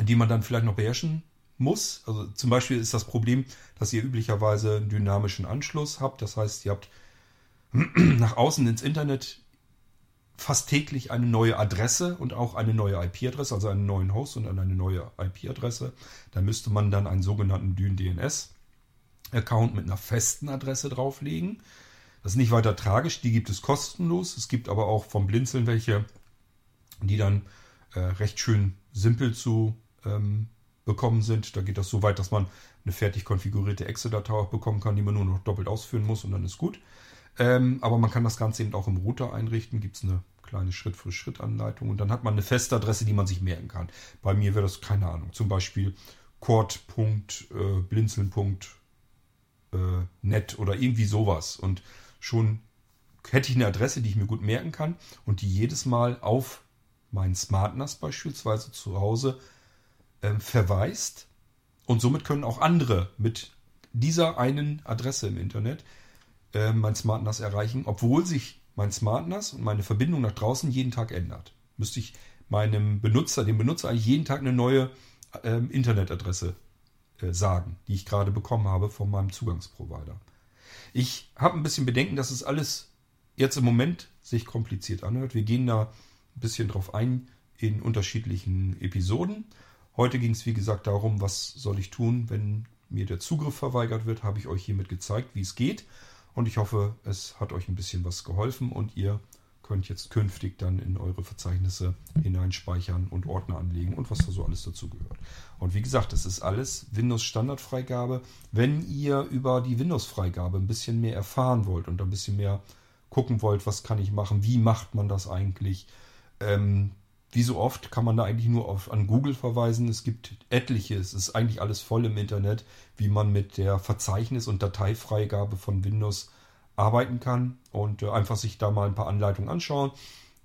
A: die man dann vielleicht noch beherrschen muss. Also zum Beispiel ist das Problem, dass ihr üblicherweise einen dynamischen Anschluss habt. Das heißt, ihr habt nach außen ins Internet fast täglich eine neue Adresse und auch eine neue IP-Adresse, also einen neuen Host und eine neue IP-Adresse. Da müsste man dann einen sogenannten DNS-Account mit einer festen Adresse drauflegen. Das ist nicht weiter tragisch, die gibt es kostenlos. Es gibt aber auch vom Blinzeln welche, die dann äh, recht schön simpel zu ähm, bekommen sind. Da geht das so weit, dass man eine fertig konfigurierte Excel-Datei auch bekommen kann, die man nur noch doppelt ausführen muss und dann ist gut. Ähm, aber man kann das Ganze eben auch im Router einrichten. Gibt es eine kleine Schritt-für-Schritt-Anleitung und dann hat man eine feste Adresse, die man sich merken kann. Bei mir wäre das keine Ahnung. Zum Beispiel cord.blinzeln.net äh, oder irgendwie sowas. Und schon hätte ich eine Adresse, die ich mir gut merken kann und die jedes Mal auf meinen SmartNAS beispielsweise zu Hause äh, verweist. Und somit können auch andere mit dieser einen Adresse im Internet äh, mein SmartNAS erreichen, obwohl sich mein SmartNAS und meine Verbindung nach draußen jeden Tag ändert. Müsste ich meinem Benutzer, dem Benutzer eigentlich jeden Tag eine neue äh, Internetadresse äh, sagen, die ich gerade bekommen habe von meinem Zugangsprovider. Ich habe ein bisschen Bedenken, dass es alles jetzt im Moment sich kompliziert anhört. Wir gehen da ein bisschen drauf ein in unterschiedlichen Episoden. Heute ging es wie gesagt darum, was soll ich tun, wenn mir der Zugriff verweigert wird, habe ich euch hiermit gezeigt, wie es geht. Und ich hoffe, es hat euch ein bisschen was geholfen und ihr könnt jetzt künftig dann in eure Verzeichnisse hineinspeichern und Ordner anlegen und was da so alles dazu gehört. Und wie gesagt, das ist alles Windows Standardfreigabe. Wenn ihr über die Windows Freigabe ein bisschen mehr erfahren wollt und ein bisschen mehr gucken wollt, was kann ich machen, wie macht man das eigentlich, ähm, wie so oft kann man da eigentlich nur auf, an Google verweisen. Es gibt etliche, es ist eigentlich alles voll im Internet, wie man mit der Verzeichnis- und Dateifreigabe von Windows arbeiten kann und äh, einfach sich da mal ein paar Anleitungen anschauen,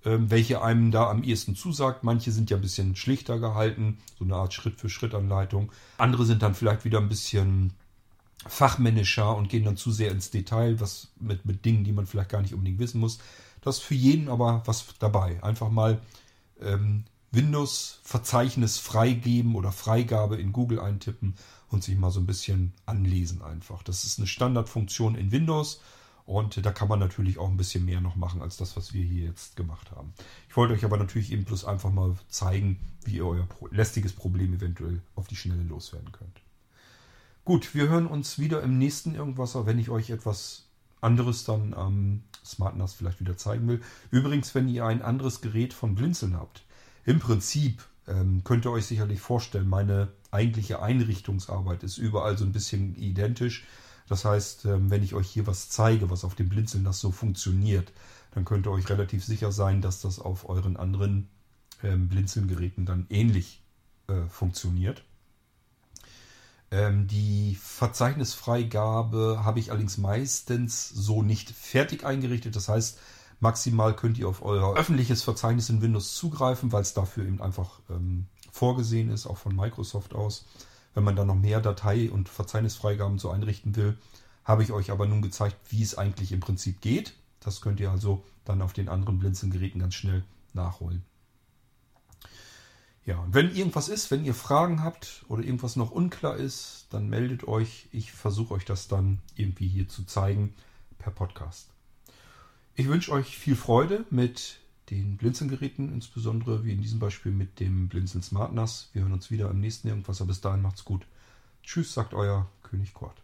A: äh, welche einem da am ehesten zusagt. Manche sind ja ein bisschen schlichter gehalten, so eine Art Schritt-für-Schritt-Anleitung. Andere sind dann vielleicht wieder ein bisschen fachmännischer und gehen dann zu sehr ins Detail, was mit, mit Dingen, die man vielleicht gar nicht unbedingt wissen muss. Das ist für jeden aber was dabei. Einfach mal ähm, Windows-Verzeichnis freigeben oder Freigabe in Google eintippen und sich mal so ein bisschen anlesen einfach. Das ist eine Standardfunktion in Windows und da kann man natürlich auch ein bisschen mehr noch machen als das, was wir hier jetzt gemacht haben. Ich wollte euch aber natürlich eben bloß einfach mal zeigen, wie ihr euer lästiges Problem eventuell auf die Schnelle loswerden könnt. Gut, wir hören uns wieder im nächsten Irgendwasser, wenn ich euch etwas anderes dann am SmartNAS vielleicht wieder zeigen will. Übrigens, wenn ihr ein anderes Gerät von Blinzeln habt, im Prinzip ähm, könnt ihr euch sicherlich vorstellen, meine eigentliche Einrichtungsarbeit ist überall so ein bisschen identisch. Das heißt, ähm, wenn ich euch hier was zeige, was auf dem Blinzeln das so funktioniert, dann könnt ihr euch relativ sicher sein, dass das auf euren anderen ähm, Blinzeln-Geräten dann ähnlich äh, funktioniert. Ähm, die Verzeichnisfreigabe habe ich allerdings meistens so nicht fertig eingerichtet. Das heißt, maximal könnt ihr auf euer öffentliches Verzeichnis in Windows zugreifen, weil es dafür eben einfach ähm, vorgesehen ist, auch von Microsoft aus. Wenn man dann noch mehr Datei- und Verzeichnisfreigaben so einrichten will, habe ich euch aber nun gezeigt, wie es eigentlich im Prinzip geht. Das könnt ihr also dann auf den anderen Blinzeln-Geräten ganz schnell nachholen. Ja, und wenn irgendwas ist, wenn ihr Fragen habt oder irgendwas noch unklar ist, dann meldet euch. Ich versuche euch das dann irgendwie hier zu zeigen per Podcast. Ich wünsche euch viel Freude mit den Blinzelgeräten, insbesondere wie in diesem Beispiel mit dem Blinzeln Smart NAS. Wir hören uns wieder am nächsten Irgendwas, aber bis dahin macht's gut. Tschüss, sagt euer König Kort.